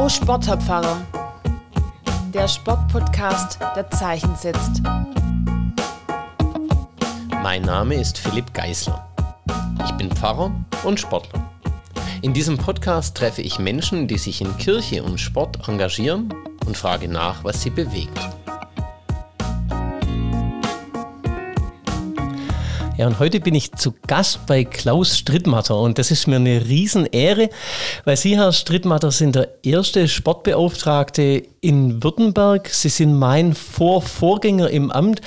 Oh Sportpfarrer, der Sportpodcast, der Zeichen setzt. Mein Name ist Philipp Geisler. Ich bin Pfarrer und Sportler. In diesem Podcast treffe ich Menschen, die sich in Kirche und Sport engagieren und frage nach, was sie bewegt. Ja, und heute bin ich zu Gast bei Klaus Strittmatter und das ist mir eine Riesenehre, weil Sie, Herr Strittmatter, sind der erste Sportbeauftragte in Württemberg. Sie sind mein Vorvorgänger im Amt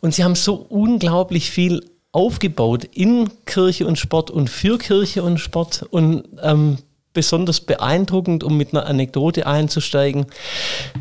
und Sie haben so unglaublich viel aufgebaut in Kirche und Sport und für Kirche und Sport und ähm, besonders beeindruckend, um mit einer Anekdote einzusteigen,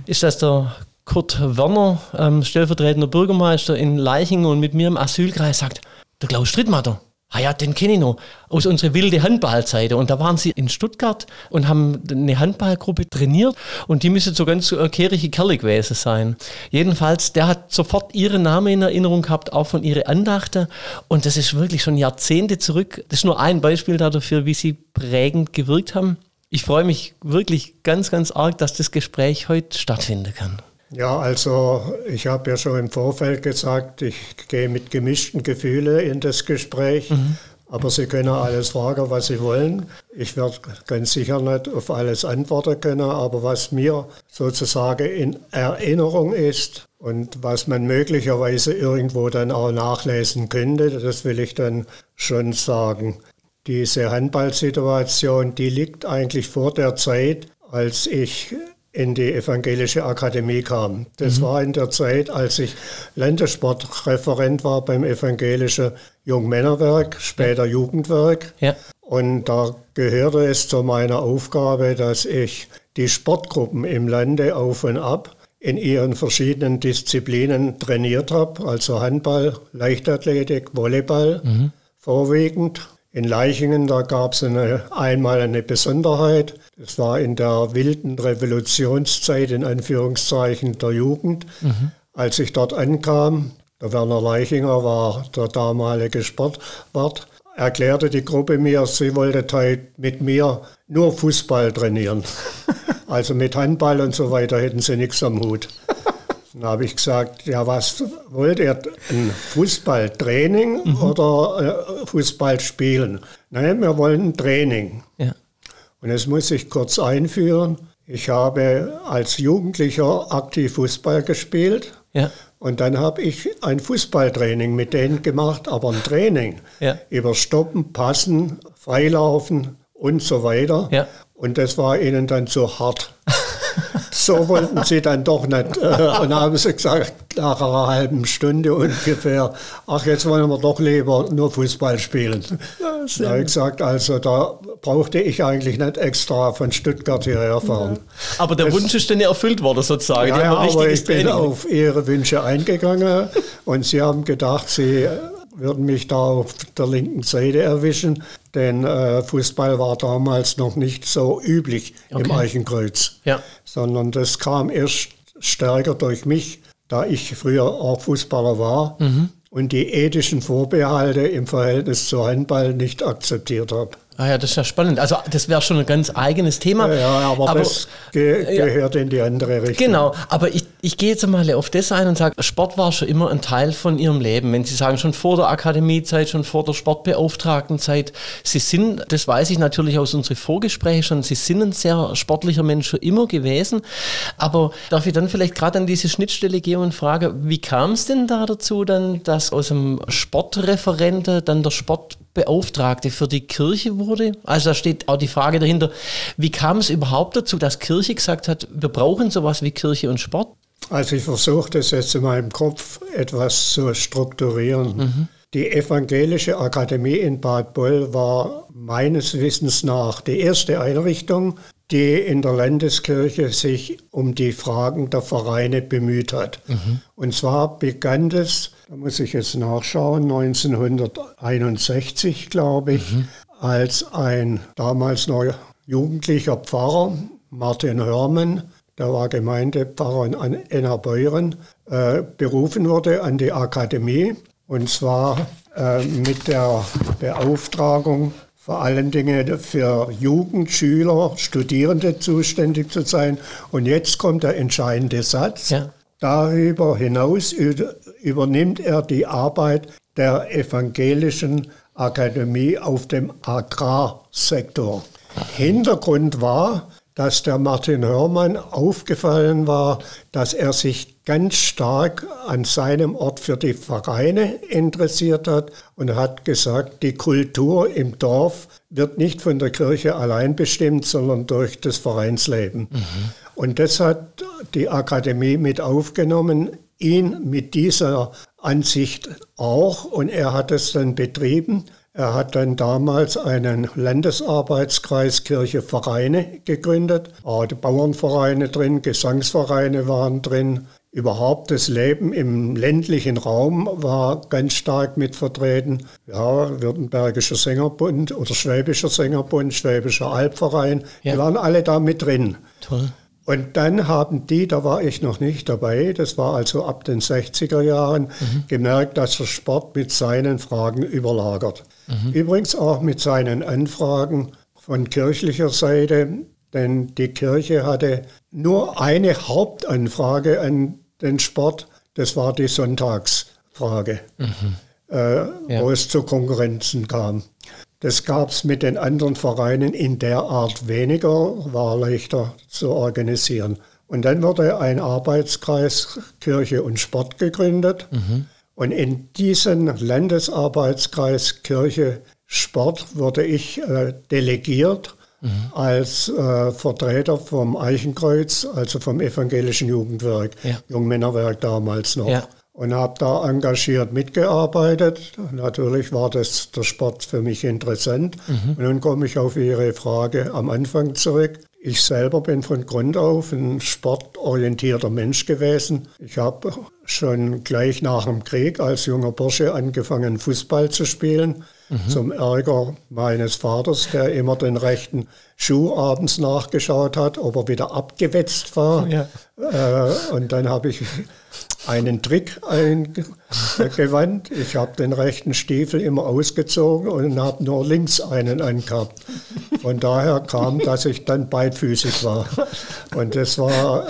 ist, dass der Kurt Werner, ähm, stellvertretender Bürgermeister in Leichingen und mit mir im Asylkreis sagt, der Klaus Strittmatter. Ah ja, den kenne ich noch aus unserer wilde Handballseite. Und da waren sie in Stuttgart und haben eine Handballgruppe trainiert und die müssen so ganz äh, kehrige Kerle gewesen sein. Jedenfalls, der hat sofort ihren Namen in Erinnerung gehabt, auch von ihren Andachten. Und das ist wirklich schon Jahrzehnte zurück. Das ist nur ein Beispiel dafür, wie sie prägend gewirkt haben. Ich freue mich wirklich ganz, ganz arg, dass das Gespräch heute stattfinden kann. Ja, also ich habe ja schon im Vorfeld gesagt, ich gehe mit gemischten Gefühlen in das Gespräch. Mhm. Aber Sie können alles fragen, was Sie wollen. Ich werde ganz sicher nicht auf alles antworten können, aber was mir sozusagen in Erinnerung ist und was man möglicherweise irgendwo dann auch nachlesen könnte, das will ich dann schon sagen. Diese Handballsituation, die liegt eigentlich vor der Zeit, als ich in die Evangelische Akademie kam. Das mhm. war in der Zeit, als ich Landessportreferent war beim Evangelischen Jungmännerwerk, später ja. Jugendwerk. Ja. Und da gehörte es zu meiner Aufgabe, dass ich die Sportgruppen im Lande auf und ab in ihren verschiedenen Disziplinen trainiert habe, also Handball, Leichtathletik, Volleyball mhm. vorwiegend. In Leichingen, da gab es einmal eine Besonderheit. Das war in der wilden Revolutionszeit, in Anführungszeichen, der Jugend. Mhm. Als ich dort ankam, der Werner Leichinger war der damalige Sportwart, erklärte die Gruppe mir, sie wollte heute mit mir nur Fußball trainieren. also mit Handball und so weiter hätten sie nichts am Hut. Dann habe ich gesagt, ja, was wollt ihr? Ein Fußballtraining mhm. oder äh, Fußball spielen? Nein, wir wollen ein Training. Ja. Und jetzt muss ich kurz einführen. Ich habe als Jugendlicher aktiv Fußball gespielt. Ja. Und dann habe ich ein Fußballtraining mit denen gemacht, aber ein Training ja. über Stoppen, Passen, Freilaufen und so weiter. Ja. Und das war ihnen dann zu hart. so wollten sie dann doch nicht. Äh, und haben sie gesagt, nach einer halben Stunde ungefähr, ach, jetzt wollen wir doch lieber nur Fußball spielen. Ja, da habe ich gesagt, also da brauchte ich eigentlich nicht extra von Stuttgart hierher fahren. Ja. Aber der das, Wunsch ist dann ja erfüllt worden sozusagen. Ja, ja aber ich bin auf ihre Wünsche eingegangen und sie haben gedacht, sie würden mich da auf der linken Seite erwischen, denn äh, Fußball war damals noch nicht so üblich okay. im Eichenkreuz, ja. sondern das kam erst stärker durch mich, da ich früher auch Fußballer war mhm. und die ethischen Vorbehalte im Verhältnis zu Handball nicht akzeptiert habe. Ah ja, das ist ja spannend. Also das wäre schon ein ganz eigenes Thema. Ja, aber, aber das ge gehört ja, in die andere Richtung. Genau, aber ich, ich gehe jetzt mal auf das ein und sage, Sport war schon immer ein Teil von Ihrem Leben. Wenn Sie sagen, schon vor der Akademiezeit, schon vor der Sportbeauftragtenzeit, Sie sind, das weiß ich natürlich aus unseren Vorgesprächen schon, Sie sind ein sehr sportlicher Mensch schon immer gewesen. Aber darf ich dann vielleicht gerade an diese Schnittstelle gehen und frage, wie kam es denn da dazu, dann, dass aus dem Sportreferente dann der Sportbeauftragte für die Kirche wurde? Also da steht auch die Frage dahinter, wie kam es überhaupt dazu, dass Kirche gesagt hat, wir brauchen sowas wie Kirche und Sport? Also ich versuche das jetzt in meinem Kopf etwas zu strukturieren. Mhm. Die Evangelische Akademie in Bad Boll war meines Wissens nach die erste Einrichtung, die in der Landeskirche sich um die Fragen der Vereine bemüht hat. Mhm. Und zwar begann es, da muss ich jetzt nachschauen, 1961, glaube ich, mhm als ein damals noch jugendlicher Pfarrer, Martin Hörmann, der war Gemeindepfarrer in Ennerbeuren, äh, berufen wurde an die Akademie und zwar äh, mit der Beauftragung vor allen Dingen für Jugend, Schüler, Studierende zuständig zu sein. Und jetzt kommt der entscheidende Satz. Ja. Darüber hinaus übernimmt er die Arbeit der evangelischen Akademie auf dem Agrarsektor. Hintergrund war, dass der Martin Hörmann aufgefallen war, dass er sich ganz stark an seinem Ort für die Vereine interessiert hat und hat gesagt, die Kultur im Dorf wird nicht von der Kirche allein bestimmt, sondern durch das Vereinsleben. Mhm. Und das hat die Akademie mit aufgenommen, ihn mit dieser Ansicht auch, und er hat es dann betrieben. Er hat dann damals einen Landesarbeitskreis Kirche Vereine gegründet. Da die Bauernvereine drin, Gesangsvereine waren drin. Überhaupt das Leben im ländlichen Raum war ganz stark mit vertreten. Ja, Württembergischer Sängerbund oder Schwäbischer Sängerbund, Schwäbischer Albverein, ja. die waren alle da mit drin. Toll. Und dann haben die, da war ich noch nicht dabei, das war also ab den 60er Jahren, mhm. gemerkt, dass der Sport mit seinen Fragen überlagert. Mhm. Übrigens auch mit seinen Anfragen von kirchlicher Seite, denn die Kirche hatte nur eine Hauptanfrage an den Sport, das war die Sonntagsfrage, mhm. äh, ja. wo es zu Konkurrenzen kam. Das gab es mit den anderen Vereinen in der Art weniger, war leichter zu organisieren. Und dann wurde ein Arbeitskreis Kirche und Sport gegründet. Mhm. Und in diesen Landesarbeitskreis Kirche Sport wurde ich äh, delegiert mhm. als äh, Vertreter vom Eichenkreuz, also vom evangelischen Jugendwerk, ja. Jungmännerwerk damals noch. Ja und habe da engagiert mitgearbeitet. Natürlich war das der Sport für mich interessant. Mhm. Und nun komme ich auf Ihre Frage am Anfang zurück. Ich selber bin von Grund auf ein sportorientierter Mensch gewesen. Ich habe schon gleich nach dem Krieg als junger Bursche angefangen, Fußball zu spielen. Mhm. Zum Ärger meines Vaters, der immer den rechten Schuh abends nachgeschaut hat, ob er wieder abgewetzt war. Ja. Äh, und dann habe ich einen Trick eingewandt. Ich habe den rechten Stiefel immer ausgezogen und habe nur links einen angehabt. Von daher kam, dass ich dann beidfüßig war. Und das war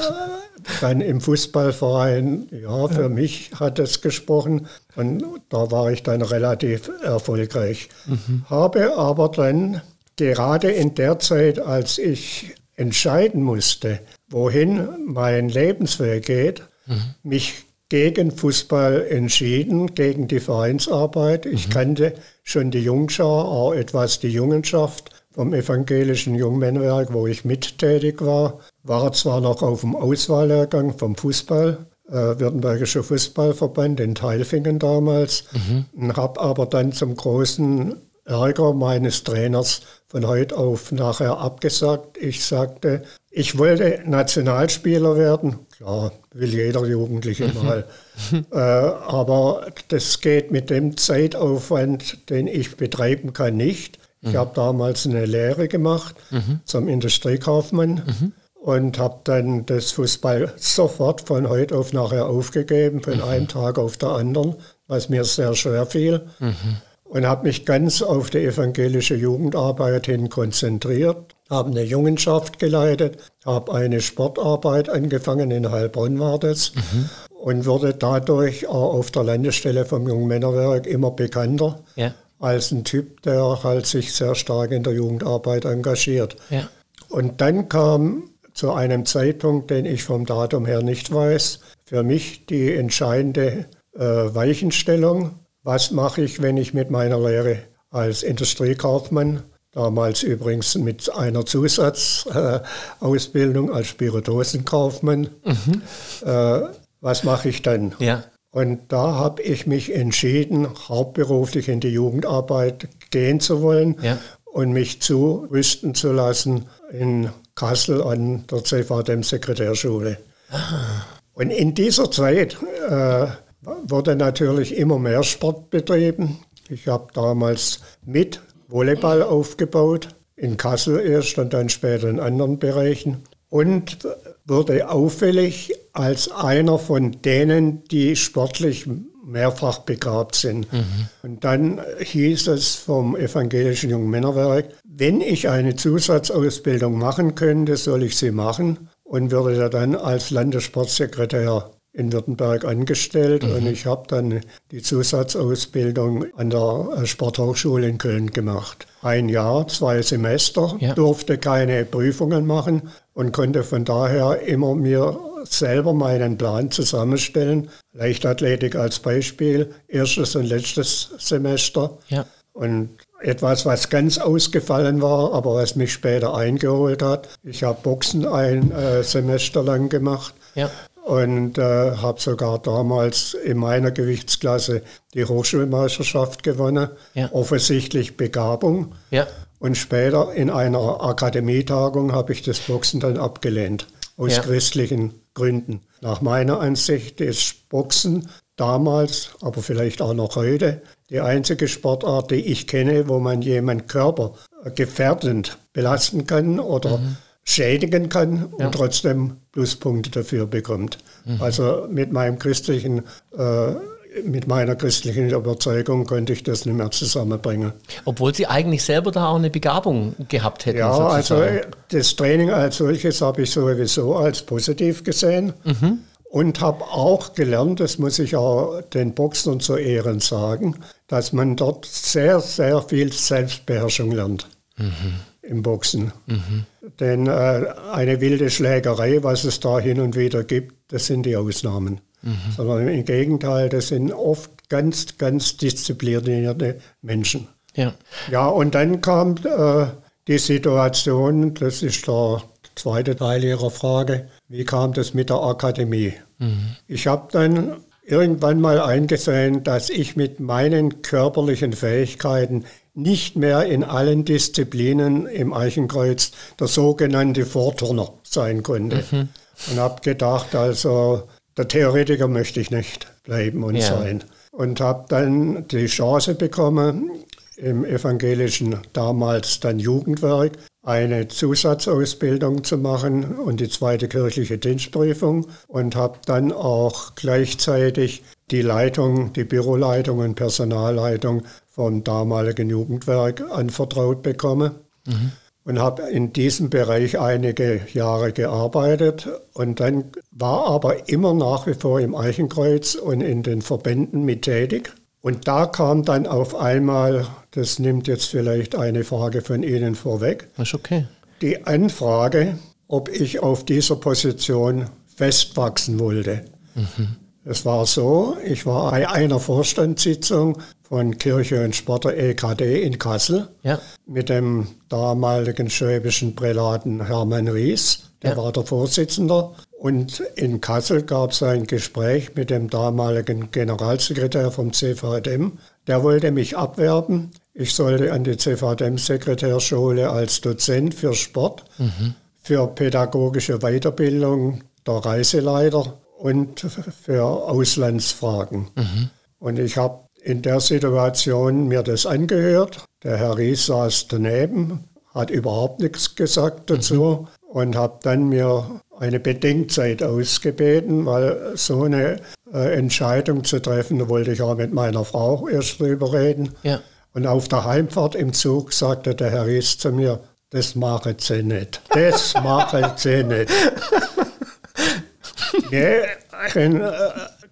dann im Fußballverein, ja, für mich hat es gesprochen. Und da war ich dann relativ erfolgreich. Mhm. Habe aber dann gerade in der Zeit, als ich entscheiden musste, wohin mein Lebensweg geht, mhm. mich gegen Fußball entschieden, gegen die Vereinsarbeit. Ich mhm. kannte schon die Jungschar, auch etwas die Jungenschaft vom evangelischen Jungmännerwerk, wo ich mittätig war. War zwar noch auf dem Auswahllehrgang vom Fußball, äh, Württembergischer Fußballverband in Teilfingen damals, mhm. habe aber dann zum großen Ärger meines Trainers von heute auf nachher abgesagt. Ich sagte, ich wollte Nationalspieler werden. Klar, will jeder Jugendliche mhm. mal. äh, aber das geht mit dem Zeitaufwand, den ich betreiben kann, nicht. Ich habe damals eine Lehre gemacht mhm. zum Industriekaufmann mhm. und habe dann das Fußball sofort von heute auf nachher aufgegeben, von einem Tag auf den anderen, was mir sehr schwer fiel. Und habe mich ganz auf die evangelische Jugendarbeit hin konzentriert, habe eine Jungenschaft geleitet, habe eine Sportarbeit angefangen, in Heilbronn war das, und wurde dadurch auch auf der Landesstelle vom Jungmännerwerk immer bekannter ja. Als ein Typ, der halt sich sehr stark in der Jugendarbeit engagiert. Ja. Und dann kam zu einem Zeitpunkt, den ich vom Datum her nicht weiß, für mich die entscheidende äh, Weichenstellung was mache ich, wenn ich mit meiner Lehre als Industriekaufmann, damals übrigens mit einer Zusatzausbildung äh, als Spirituosenkaufmann, mhm. äh, was mache ich dann? Ja. Und da habe ich mich entschieden, hauptberuflich in die Jugendarbeit gehen zu wollen ja. und mich zurüsten zu lassen in Kassel an der CVDM Sekretärschule. Ah. Und in dieser Zeit äh, wurde natürlich immer mehr Sport betrieben. Ich habe damals mit Volleyball aufgebaut, in Kassel erst und dann später in anderen Bereichen. Und wurde auffällig als einer von denen, die sportlich mehrfach begabt sind. Mhm. Und dann hieß es vom Evangelischen Jungmännerwerk, wenn ich eine Zusatzausbildung machen könnte, soll ich sie machen und würde dann als Landessportsekretär in Württemberg angestellt mhm. und ich habe dann die Zusatzausbildung an der Sporthochschule in Köln gemacht. Ein Jahr, zwei Semester, ja. durfte keine Prüfungen machen und konnte von daher immer mir selber meinen Plan zusammenstellen. Leichtathletik als Beispiel, erstes und letztes Semester. Ja. Und etwas, was ganz ausgefallen war, aber was mich später eingeholt hat. Ich habe Boxen ein äh, Semester lang gemacht. Ja und äh, habe sogar damals in meiner Gewichtsklasse die Hochschulmeisterschaft gewonnen. Ja. Offensichtlich Begabung. Ja. Und später in einer Akademietagung habe ich das Boxen dann abgelehnt, aus ja. christlichen Gründen. Nach meiner Ansicht ist Boxen damals, aber vielleicht auch noch heute, die einzige Sportart, die ich kenne, wo man jemanden Körper gefährdend belasten kann oder mhm schädigen kann und ja. trotzdem Pluspunkte dafür bekommt. Mhm. Also mit meinem christlichen äh, mit meiner christlichen Überzeugung könnte ich das nicht mehr zusammenbringen. Obwohl Sie eigentlich selber da auch eine Begabung gehabt hätten. Ja, sozusagen. also äh, das Training als solches habe ich sowieso als positiv gesehen mhm. und habe auch gelernt, das muss ich auch den Boxern zu Ehren sagen, dass man dort sehr, sehr viel Selbstbeherrschung lernt. Mhm im Boxen. Mhm. Denn äh, eine wilde Schlägerei, was es da hin und wieder gibt, das sind die Ausnahmen. Mhm. Sondern im Gegenteil, das sind oft ganz, ganz disziplinierte Menschen. Ja, ja und dann kam äh, die Situation, das ist der zweite Teil Ihrer Frage, wie kam das mit der Akademie? Mhm. Ich habe dann irgendwann mal eingesehen, dass ich mit meinen körperlichen Fähigkeiten nicht mehr in allen Disziplinen im Eichenkreuz der sogenannte Vorturner sein konnte. Mhm. Und habe gedacht, also der Theoretiker möchte ich nicht bleiben und ja. sein. Und habe dann die Chance bekommen, im evangelischen damals dann Jugendwerk eine Zusatzausbildung zu machen und die zweite kirchliche Dienstprüfung und habe dann auch gleichzeitig die Leitung, die Büroleitung und Personalleitung vom damaligen Jugendwerk anvertraut bekommen. Mhm. Und habe in diesem Bereich einige Jahre gearbeitet und dann war aber immer nach wie vor im Eichenkreuz und in den Verbänden mit tätig. Und da kam dann auf einmal, das nimmt jetzt vielleicht eine Frage von Ihnen vorweg, okay. die Anfrage, ob ich auf dieser Position festwachsen wollte. Mhm. Es war so, ich war bei einer Vorstandssitzung von Kirche und Sport der EKD in Kassel ja. mit dem damaligen schwäbischen Prälaten Hermann Ries, der ja. war der Vorsitzende. Und in Kassel gab es ein Gespräch mit dem damaligen Generalsekretär vom CVDM. Der wollte mich abwerben. Ich sollte an die CVDM-Sekretärschule als Dozent für Sport, mhm. für pädagogische Weiterbildung der Reiseleiter und für Auslandsfragen. Mhm. Und ich habe in der Situation mir das angehört. Der Herr Ries saß daneben, hat überhaupt nichts gesagt dazu mhm. und habe dann mir eine Bedenkzeit ausgebeten, weil so eine äh, Entscheidung zu treffen, da wollte ich auch mit meiner Frau erst drüber reden. Ja. Und auf der Heimfahrt im Zug sagte der Herr Ries zu mir, das machen Sie nicht. Das machen Sie nicht. Nee, ein äh,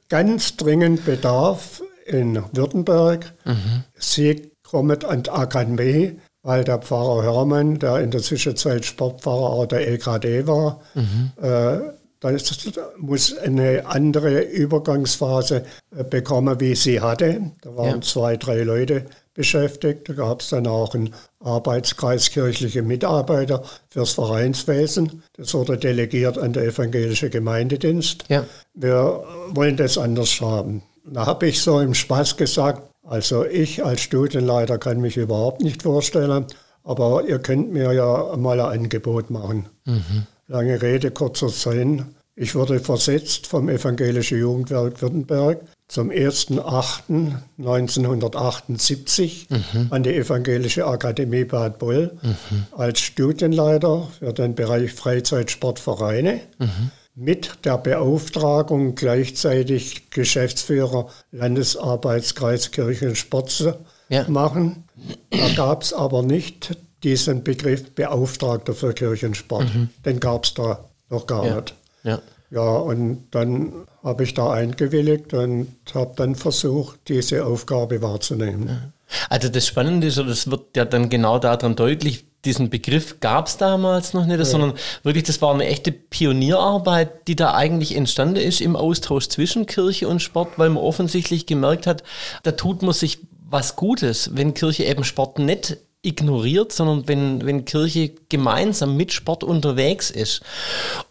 ganz dringend Bedarf in Württemberg. Mhm. Sie kommen an die Akademie, weil der Pfarrer Hörmann, der in der Zwischenzeit Sportpfarrer auch der LKD war, mhm. äh, das muss eine andere Übergangsphase äh, bekommen, wie sie hatte. Da waren ja. zwei, drei Leute beschäftigt. Da gab es dann auch einen Arbeitskreis kirchliche Mitarbeiter fürs Vereinswesen. Das wurde delegiert an der evangelische Gemeindedienst. Ja. Wir wollen das anders haben. Da habe ich so im Spaß gesagt, also ich als Studienleiter kann mich überhaupt nicht vorstellen, aber ihr könnt mir ja mal ein Angebot machen. Mhm. Lange Rede, kurzer Sinn. Ich wurde versetzt vom Evangelischen Jugendwerk Württemberg zum 1.8.1978 mhm. an die Evangelische Akademie Bad Boll mhm. als Studienleiter für den Bereich Freizeitsportvereine. Mhm. mit der Beauftragung gleichzeitig Geschäftsführer Landesarbeitskreis Kirche und Sport zu Ja. machen. Da gab es aber nicht diesen Begriff Beauftragter für Kirchensport. Den gab es da noch gar Ja. nicht. Ja. Ja, und dann habe ich da eingewilligt und habe dann versucht, diese Aufgabe wahrzunehmen. Also das Spannende ist, oder das wird ja dann genau daran deutlich, diesen Begriff gab es damals noch nicht, sondern wirklich, das war eine echte Pionierarbeit, die da eigentlich entstanden ist im Austausch zwischen Kirche und Sport, weil man offensichtlich gemerkt hat, da tut man sich was Gutes, wenn Kirche eben Sport nicht ignoriert, sondern wenn, wenn Kirche gemeinsam mit Sport unterwegs ist.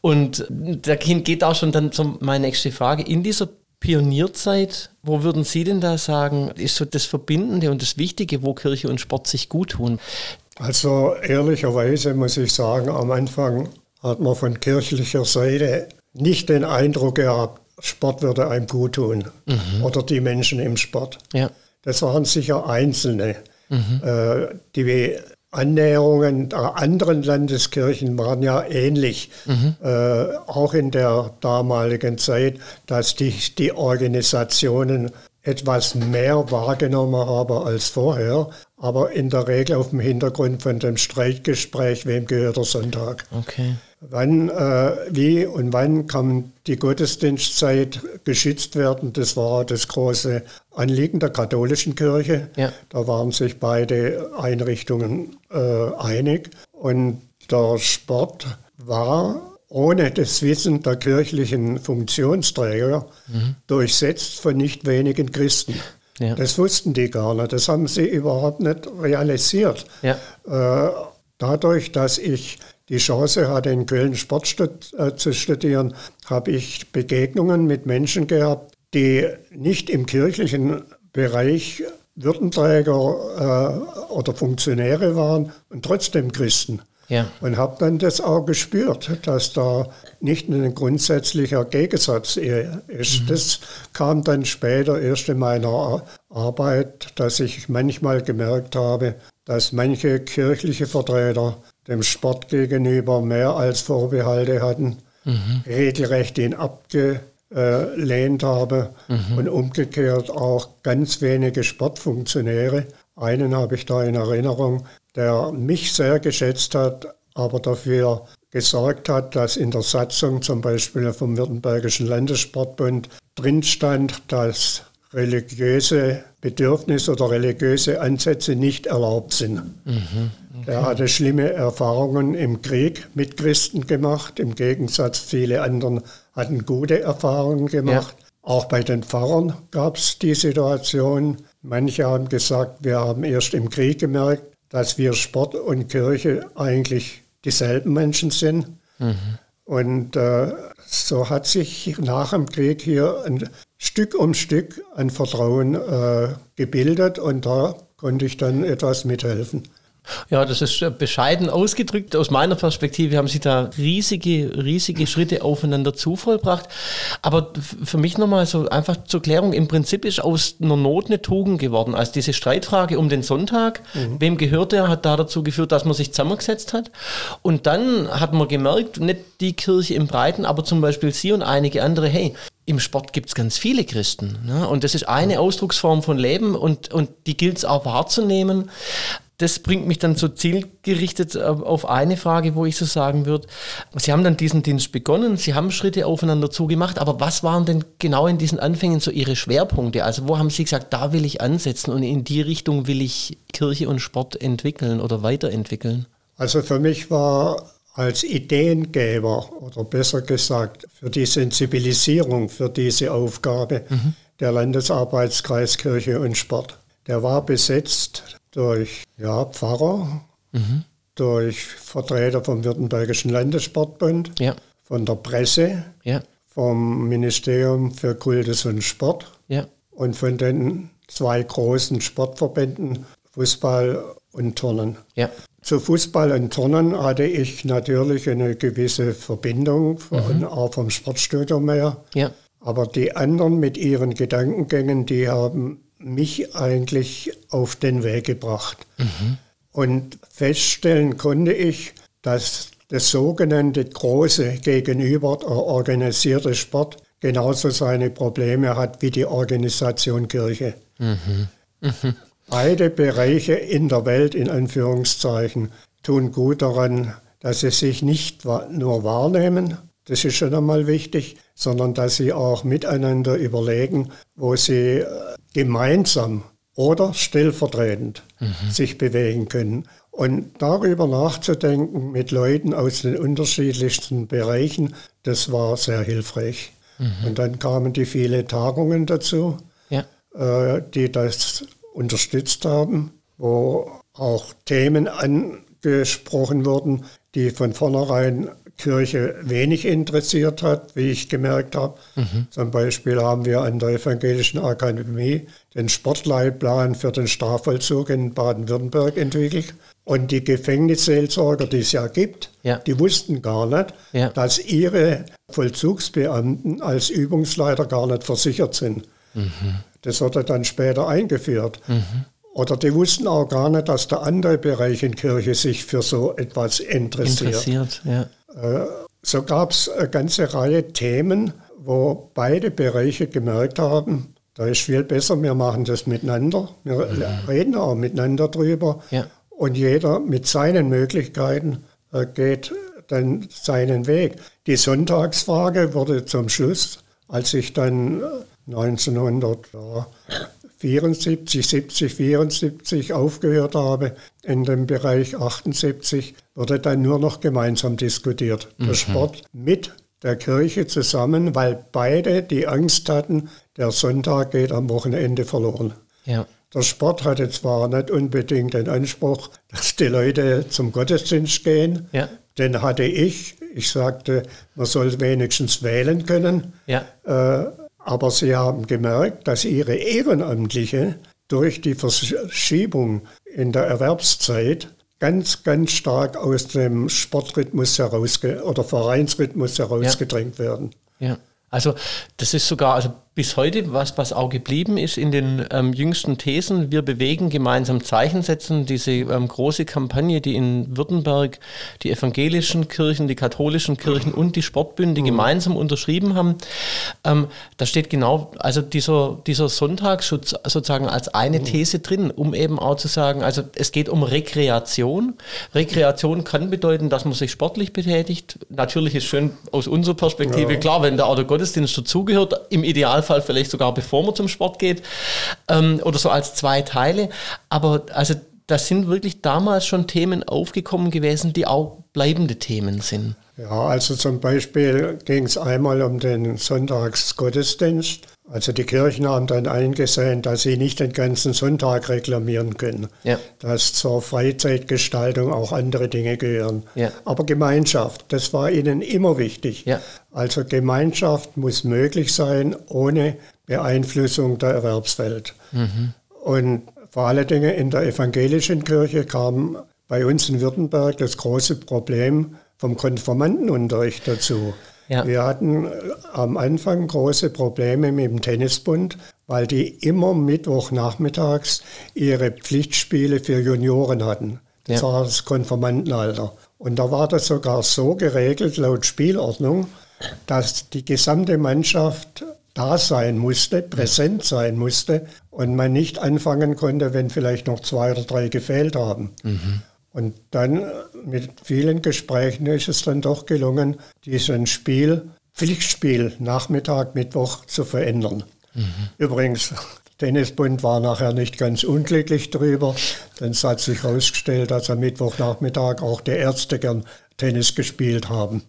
Und dahin geht auch schon dann so meine nächste Frage. In dieser Pionierzeit, wo würden Sie denn da sagen, ist so das Verbindende und das Wichtige, wo Kirche und Sport sich gut tun? Also ehrlicherweise muss ich sagen, am Anfang hat man von kirchlicher Seite nicht den Eindruck gehabt, Sport würde einem gut tun oder die Menschen im Sport. Ja. Das waren sicher Einzelne. Äh, die Annäherungen der anderen Landeskirchen waren ja ähnlich, äh, auch in der damaligen Zeit, dass die, die Organisationen etwas mehr wahrgenommen haben als vorher, aber in der Regel auf dem Hintergrund von dem Streitgespräch, wem gehört der Sonntag. Okay. Wann, äh, wie und wann kann die Gottesdienstzeit geschützt werden? Das war das große Anliegen der katholischen Kirche. Ja. Da waren sich beide Einrichtungen äh, einig. Und der Sport war ohne das Wissen der kirchlichen Funktionsträger durchsetzt von nicht wenigen Christen. Ja. Das wussten die gar nicht. Das haben sie überhaupt nicht realisiert. Ja. Äh, dadurch, dass ich die Chance hatte, in Köln Sport stud äh, zu studieren, habe ich Begegnungen mit Menschen gehabt, die nicht im kirchlichen Bereich Würdenträger äh, oder Funktionäre waren und trotzdem Christen. Ja. Und habe dann das auch gespürt, dass da nicht ein grundsätzlicher Gegensatz ist. Das kam dann später erst in meiner Ar- Arbeit, dass ich manchmal gemerkt habe, dass manche kirchliche Vertreter dem Sport gegenüber mehr als Vorbehalte hatten, regelrecht ihn abgelehnt habe und umgekehrt auch ganz wenige Sportfunktionäre. Einen habe ich da in Erinnerung, der mich sehr geschätzt hat, aber dafür gesorgt hat, dass in der Satzung zum Beispiel vom Württembergischen Landessportbund drin stand, dass religiöse Bedürfnisse oder religiöse Ansätze nicht erlaubt sind. Er hatte schlimme Erfahrungen im Krieg mit Christen gemacht. Im Gegensatz, viele anderen hatten gute Erfahrungen gemacht. Auch bei den Pfarrern gab es die Situation. Manche haben gesagt, wir haben erst im Krieg gemerkt, dass wir Sport und Kirche eigentlich dieselben Menschen sind. Und äh, so hat sich nach dem Krieg hier ein Stück um Stück ein Vertrauen äh, gebildet und da konnte ich dann etwas mithelfen. Ja, das ist äh, bescheiden ausgedrückt. Aus meiner Perspektive haben Sie da riesige, riesige Schritte aufeinander zu vollbracht. Aber für mich nochmal so einfach zur Klärung, im Prinzip ist aus einer Not eine Tugend geworden. Also diese Streitfrage um den Sonntag, wem gehört der, hat da dazu geführt, dass man sich zusammengesetzt hat. Und dann hat man gemerkt, nicht die Kirche im Breiten, aber zum Beispiel Sie und einige andere, hey, im Sport gibt es ganz viele Christen. Ne? Und das ist eine Ausdrucksform von Leben und, und die gilt es auch wahrzunehmen. Das bringt mich dann so zielgerichtet äh, auf eine Frage, wo ich so sagen würde, Sie haben dann diesen Dienst begonnen, Sie haben Schritte aufeinander zugemacht, aber was waren denn genau in diesen Anfängen so Ihre Schwerpunkte? Also wo haben Sie gesagt, da will ich ansetzen und in die Richtung will ich Kirche und Sport entwickeln oder weiterentwickeln? Also für mich war als Ideengeber oder besser gesagt für die Sensibilisierung für diese Aufgabe der Landesarbeitskreis Kirche und Sport. Der war besetzt durch ja, Pfarrer, durch Vertreter vom Württembergischen Landessportbund, Ja, von der Presse, ja, vom Ministerium für Kultus und Sport. Und von den zwei großen Sportverbänden Fußball und Turnen. Zu Fußball und Turnen hatte ich natürlich eine gewisse Verbindung, von, auch vom Sportstudium her. Aber die anderen mit ihren Gedankengängen, die haben mich eigentlich auf den Weg gebracht. Und feststellen konnte ich, dass das sogenannte große Gegenüber, der organisierte Sport, genauso seine Probleme hat wie die Organisation Kirche. Mhm. Mhm. Beide Bereiche in der Welt, in Anführungszeichen, tun gut daran, dass sie sich nicht nur wahrnehmen, das ist schon einmal wichtig, sondern dass sie auch miteinander überlegen, wo sie äh, gemeinsam oder stellvertretend mhm. sich bewegen können. Und darüber nachzudenken mit Leuten aus den unterschiedlichsten Bereichen, das war sehr hilfreich. Mhm. Und dann kamen die vielen Tagungen dazu, ja. äh, die das unterstützt haben, wo auch Themen angesprochen wurden, die von vornherein Kirche wenig interessiert hat, wie ich gemerkt habe. Mhm. Zum Beispiel haben wir an der Evangelischen Akademie den Sportleitplan für den Strafvollzug in Baden-Württemberg entwickelt. Und die Gefängnisseelsorger, die es ja gibt, ja. die wussten gar nicht, ja. dass ihre Vollzugsbeamten als Übungsleiter gar nicht versichert sind. Mhm. Das wurde dann später eingeführt. Mhm. Oder die wussten auch gar nicht, dass der andere Bereich in Kirche sich für so etwas interessiert. Interessiert, ja. Äh, so gab es eine ganze Reihe Themen, wo beide Bereiche gemerkt haben, da ist viel besser, wir machen das miteinander, wir mhm. reden auch miteinander drüber ja. und jeder mit seinen Möglichkeiten äh, geht dann seinen Weg. Die Sonntagsfrage wurde zum Schluss, als ich dann 1900 äh, 74, 70, 74 aufgehört habe, in dem Bereich 78, wurde dann nur noch gemeinsam diskutiert. Mhm. Der Sport mit der Kirche zusammen, weil beide die Angst hatten, der Sonntag geht am Wochenende verloren. Ja. Der Sport hatte zwar nicht unbedingt den Anspruch, dass die Leute zum Gottesdienst gehen, ja. den hatte ich. Ich sagte, man soll wenigstens wählen können. Ja. Äh, aber sie haben gemerkt, dass ihre Ehrenamtliche durch die Verschiebung in der Erwerbszeit ganz, ganz stark aus dem Sportrhythmus herausge oder Vereinsrhythmus herausgedrängt ja. werden. Ja. Also das ist sogar, also bis heute, was, was auch geblieben ist in den ähm, jüngsten Thesen, wir bewegen, gemeinsam Zeichen setzen, diese ähm, große Kampagne, die in Württemberg die evangelischen Kirchen, die katholischen Kirchen und die Sportbünde mhm. gemeinsam unterschrieben haben, ähm, da steht genau, also dieser, dieser Sonntagsschutz sozusagen als eine mhm. These drin, um eben auch zu sagen, also es geht um Rekreation. Rekreation kann bedeuten, dass man sich sportlich betätigt. Natürlich ist schön aus unserer Perspektive ja. klar, wenn der Auto Gottesdienst dazugehört, im Idealfall Fall vielleicht sogar bevor man zum Sport geht ähm, oder so als zwei Teile. Aber also das sind wirklich damals schon Themen aufgekommen gewesen, die auch bleibende Themen sind. Ja, also zum Beispiel ging es einmal um den Sonntagsgottesdienst. Also die Kirchen haben dann eingesehen, dass sie nicht den ganzen Sonntag reklamieren können. Ja. Dass zur Freizeitgestaltung auch andere Dinge gehören. Ja. Aber Gemeinschaft, das war ihnen immer wichtig. Ja. Also Gemeinschaft muss möglich sein ohne Beeinflussung der Erwerbswelt. Mhm. Und vor allen Dingen in der evangelischen Kirche kam bei uns in Württemberg das große Problem vom Konformantenunterricht dazu. Ja. Wir hatten äh, am Anfang große Probleme mit dem Tennisbund, weil die immer Mittwochnachmittags ihre Pflichtspiele für Junioren hatten. Das ja. war das Konformantenalter. Und da war das sogar so geregelt laut Spielordnung, dass die gesamte Mannschaft da sein musste, präsent sein musste und man nicht anfangen konnte, wenn vielleicht noch zwei oder drei gefehlt haben. Mhm. Und dann mit vielen Gesprächen ist es dann doch gelungen, diesen Spiel, Pflichtspiel Nachmittag, Mittwoch zu verändern. Mhm. Übrigens, Tennisbund war nachher nicht ganz unglücklich drüber, denn es hat sich herausgestellt, dass am Mittwochnachmittag auch die Ärzte gern Tennis gespielt haben.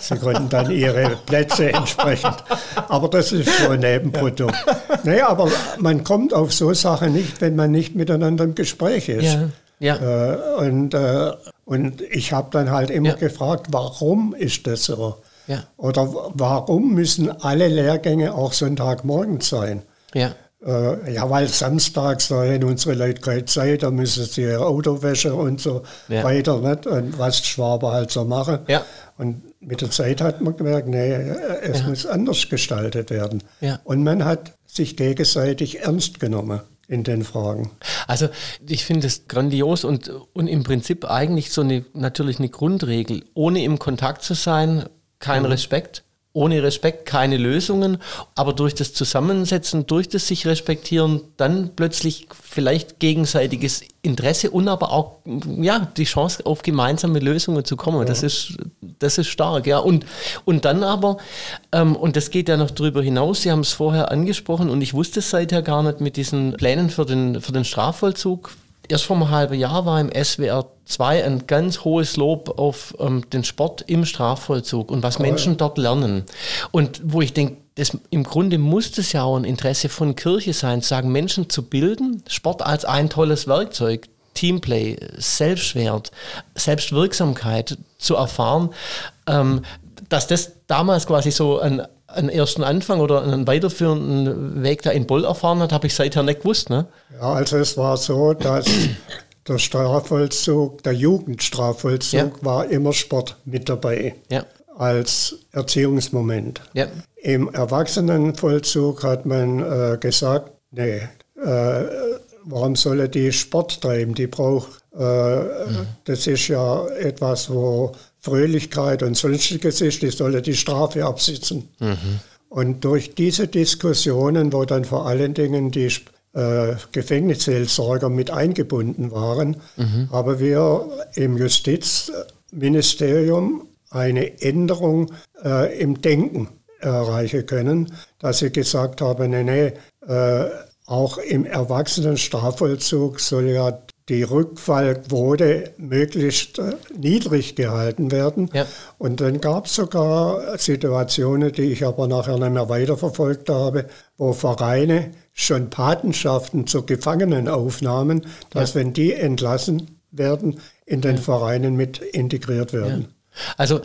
Sie konnten dann ihre Plätze entsprechend. Aber das ist so ein Nebenprodukt. Naja, aber man kommt auf so Sachen nicht, wenn man nicht miteinander im Gespräch ist. Ja. Ja. Äh, und, äh, und ich habe dann halt immer ja. gefragt, warum ist das so? Ja. Oder warum müssen alle Lehrgänge auch Sonntagmorgen sein? Ja. Äh, ja, weil samstags, da hätten unsere Leute keine Zeit, da müssen sie ihre Autowäsche und so ja. weiter, nicht? Und was Schwaber halt so machen. Ja. Und mit der Zeit hat man gemerkt, nee, es ja. muss anders gestaltet werden. Ja. Und man hat sich gegenseitig ernst genommen. In den Fragen. Also ich finde es grandios und, und im Prinzip eigentlich so eine natürlich eine Grundregel. Ohne im Kontakt zu sein, kein mhm. Respekt ohne Respekt keine Lösungen, aber durch das Zusammensetzen, durch das sich respektieren, dann plötzlich vielleicht gegenseitiges Interesse und aber auch ja, die Chance auf gemeinsame Lösungen zu kommen. Ja. Das, ist, das ist stark. Ja. Und, und dann aber, ähm, und das geht ja noch darüber hinaus, Sie haben es vorher angesprochen und ich wusste es seither gar nicht mit diesen Plänen für den, für den Strafvollzug erst vor einem halben Jahr war im SWR 2 ein ganz hohes Lob auf ähm, den Sport im Strafvollzug und was oh, Menschen ja. dort lernen. Und wo ich denke, das, im Grunde muss das ja auch ein Interesse von Kirche sein, sagen, Menschen zu bilden, Sport als ein tolles Werkzeug, Teamplay, Selbstwert, Selbstwirksamkeit zu erfahren, ähm, dass das damals quasi so ein einen ersten Anfang oder einen weiterführenden Weg da in Boll erfahren hat, habe ich seither nicht gewusst. Ne? Ja, also es war so, dass der Strafvollzug, der Jugendstrafvollzug ja. war immer Sport mit dabei. Ja. Als Erziehungsmoment. Ja. Im Erwachsenenvollzug hat man äh, gesagt, nee, äh, warum solle die Sport treiben? Die braucht, äh, mhm. das ist ja etwas, wo Fröhlichkeit und sonstiges ist, die solle die Strafe absitzen. Mhm. Und durch diese Diskussionen, wo dann vor allen Dingen die äh, Gefängnisseelsorger mit eingebunden waren, mhm. haben wir im Justizministerium eine Änderung äh, im Denken erreichen können, dass sie gesagt haben, nee, nee, äh, auch im Erwachsenenstrafvollzug soll ja die Rückfallquote möglichst äh, niedrig gehalten werden. Ja. Und dann gab es sogar Situationen, die ich aber nachher nicht mehr weiterverfolgt habe, wo Vereine schon Patenschaften zu Gefangenen aufnahmen, dass ja. wenn die entlassen werden, in den ja. Vereinen mit integriert werden. Also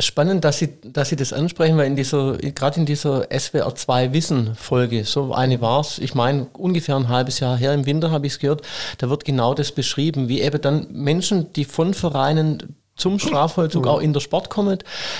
spannend, dass Sie, dass Sie das ansprechen, weil in dieser, gerade in dieser SWR 2 Wissen-Folge, so eine war es, ich meine, ungefähr ein halbes Jahr her im Winter habe ich es gehört, da wird genau das beschrieben, wie eben dann Menschen, die von Vereinen zum Strafvollzug mhm. auch in der Sport kommen,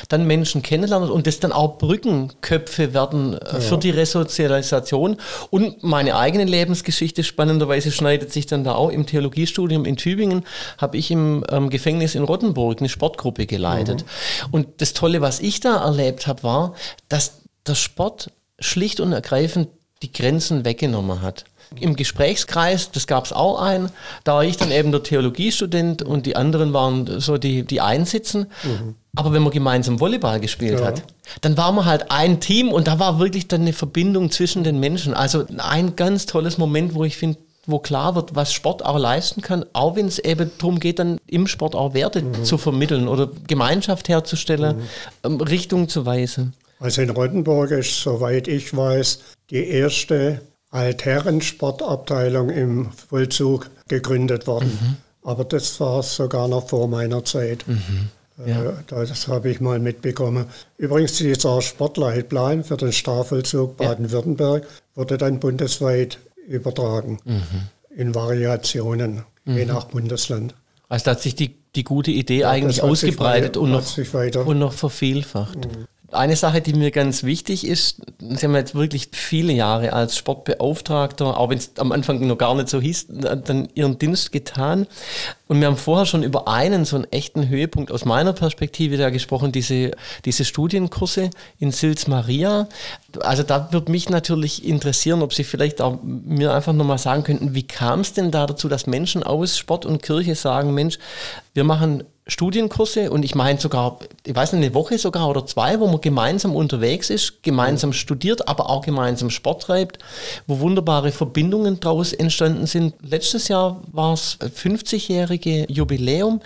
dann Menschen kennenlernen und das dann auch Brückenköpfe werden äh, ja. für die Resozialisation. Und meine eigene Lebensgeschichte spannenderweise schneidet sich dann da auch. Im Theologiestudium in Tübingen habe ich im ähm, Gefängnis in Rottenburg eine Sportgruppe geleitet. Mhm. Und das Tolle, was ich da erlebt habe, war, dass der Sport schlicht und ergreifend die Grenzen weggenommen hat im Gesprächskreis, das gab es auch ein. Da war ich dann eben der Theologiestudent und die anderen waren so die, die Einsitzen. Mhm. Aber wenn man gemeinsam Volleyball gespielt ja. hat, dann waren wir halt ein Team und da war wirklich dann eine Verbindung zwischen den Menschen. Also ein ganz tolles Moment, wo ich finde, wo klar wird, was Sport auch leisten kann, auch wenn es eben darum geht, dann im Sport auch Werte mhm. zu vermitteln oder Gemeinschaft herzustellen, mhm. Ähm, Richtung zu weisen. Also in Rottenburg ist, soweit ich weiß, die erste Altherrensportabteilung im Vollzug gegründet worden. Mhm. Aber das war sogar noch vor meiner Zeit. Mhm. Äh, ja. Das habe ich mal mitbekommen. Übrigens, dieser Sportleitplan für den Strafvollzug Baden-Württemberg wurde dann bundesweit übertragen. Mhm. In Variationen, je mhm. nach Bundesland. Also da hat sich die, die gute Idee ja, eigentlich ausgebreitet und, noch, und noch vervielfacht. Mhm. Eine Sache, die mir ganz wichtig ist, Sie haben jetzt wirklich viele Jahre als Sportbeauftragter, auch wenn es am Anfang noch gar nicht so hieß, dann Ihren Dienst getan. Und wir haben vorher schon über einen so einen echten Höhepunkt aus meiner Perspektive da gesprochen, diese, diese Studienkurse in Sils Maria. Also da würde mich natürlich interessieren, ob Sie vielleicht auch mir einfach nochmal sagen könnten, wie kam es denn da dazu, dass Menschen aus Sport und Kirche sagen, Mensch, wir machen Studienkurse und ich meine sogar, ich weiß nicht, eine Woche sogar oder zwei, wo man gemeinsam unterwegs ist, gemeinsam studiert, aber auch gemeinsam Sport treibt, wo wunderbare Verbindungen daraus entstanden sind. Letztes Jahr war es 50-jährige Jubiläum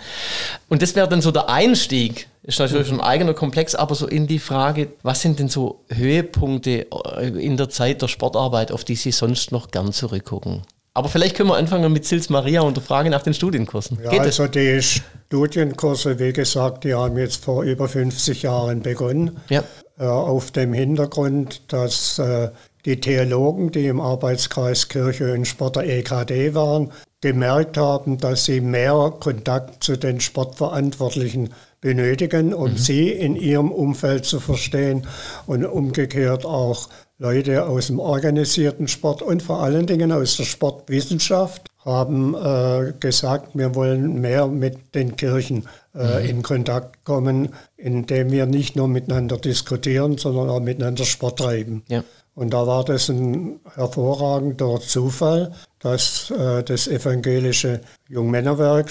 und das wäre dann so der Einstieg. Ist natürlich ein eigener Komplex, aber so in die Frage, was sind denn so Höhepunkte äh, in der Zeit der Sportarbeit, auf die Sie sonst noch gern zurückgucken? Aber vielleicht können wir anfangen mit Sils Maria und der Frage nach den Studienkursen. Ja, Geht also die Studienkurse, wie gesagt, die haben jetzt vor über 50 Jahren begonnen. Ja. Äh, auf dem Hintergrund, dass äh, die Theologen, die im Arbeitskreis Kirche und Sport der EKD waren, gemerkt haben, dass sie mehr Kontakt zu den Sportverantwortlichen benötigen, um mhm. sie in ihrem Umfeld zu verstehen und umgekehrt auch Leute aus dem organisierten Sport und vor allen Dingen aus der Sportwissenschaft haben äh, gesagt, wir wollen mehr mit den Kirchen äh, mhm. in Kontakt kommen, indem wir nicht nur miteinander diskutieren, sondern auch miteinander Sport treiben. Ja. Und da war das ein hervorragender Zufall, dass äh, das evangelische Jungmännerwerk,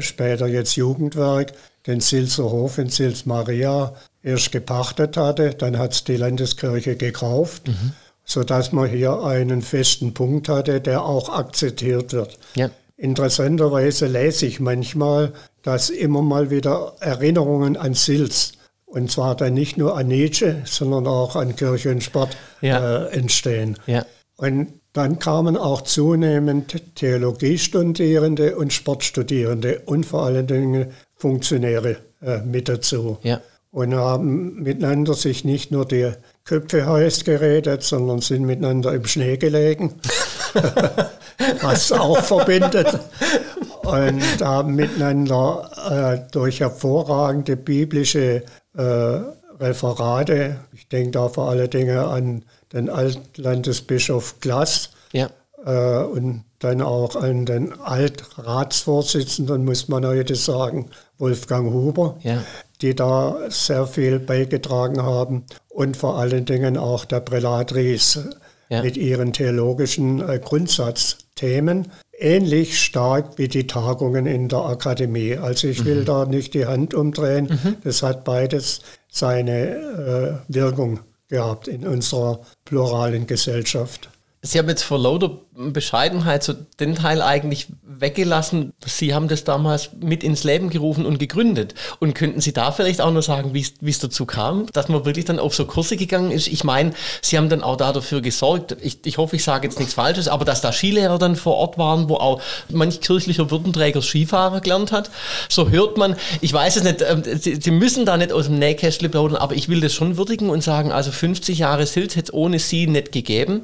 später jetzt Jugendwerk, den Silzer Hof in Sils Maria erst gepachtet hatte. Dann hat es die Landeskirche gekauft, mhm. sodass man hier einen festen Punkt hatte, der auch akzeptiert wird. Ja. Interessanterweise lese ich manchmal, dass immer mal wieder Erinnerungen an Sils, und zwar dann nicht nur an Nietzsche, sondern auch an Kirche und Sport ja. äh, entstehen. Ja. Und dann kamen auch zunehmend Theologiestudierende und Sportstudierende und vor allen Dingen Funktionäre äh, mit dazu. Ja. Und haben miteinander sich nicht nur die Köpfe heiß geredet, sondern sind miteinander im Schnee gelegen, was auch verbindet. Und haben miteinander äh, durch hervorragende biblische äh, Referate, ich denke da vor allen Dingen an den Altlandesbischof Glass ja. äh, und dann auch an den Altratsvorsitzenden, muss man heute sagen, Wolfgang Huber, ja. Die da sehr viel beigetragen haben und vor allen Dingen auch der Prälat Ries ja. mit ihren theologischen äh, Grundsatzthemen, ähnlich stark wie die Tagungen in der Akademie. Also ich will mhm. da nicht die Hand umdrehen, mhm. das hat beides seine äh, Wirkung gehabt in unserer pluralen Gesellschaft. Sie haben jetzt vor lauter Bescheidenheit so den Teil eigentlich weggelassen. Sie haben das damals mit ins Leben gerufen und gegründet. Und könnten Sie da vielleicht auch noch sagen, wie es dazu kam, dass man wirklich dann auf so Kurse gegangen ist? Ich meine, Sie haben dann auch da dafür gesorgt, ich, ich hoffe, ich sage jetzt nichts Falsches, aber dass da Skilehrer dann vor Ort waren, wo auch manch kirchlicher Würdenträger Skifahrer gelernt hat. So hört man, ich weiß es nicht, ähm, Sie, Sie müssen da nicht aus dem Nähkästchen plaudern, aber ich will das schon würdigen und sagen, also 50 Jahre Silt hätte es ohne Sie nicht gegeben.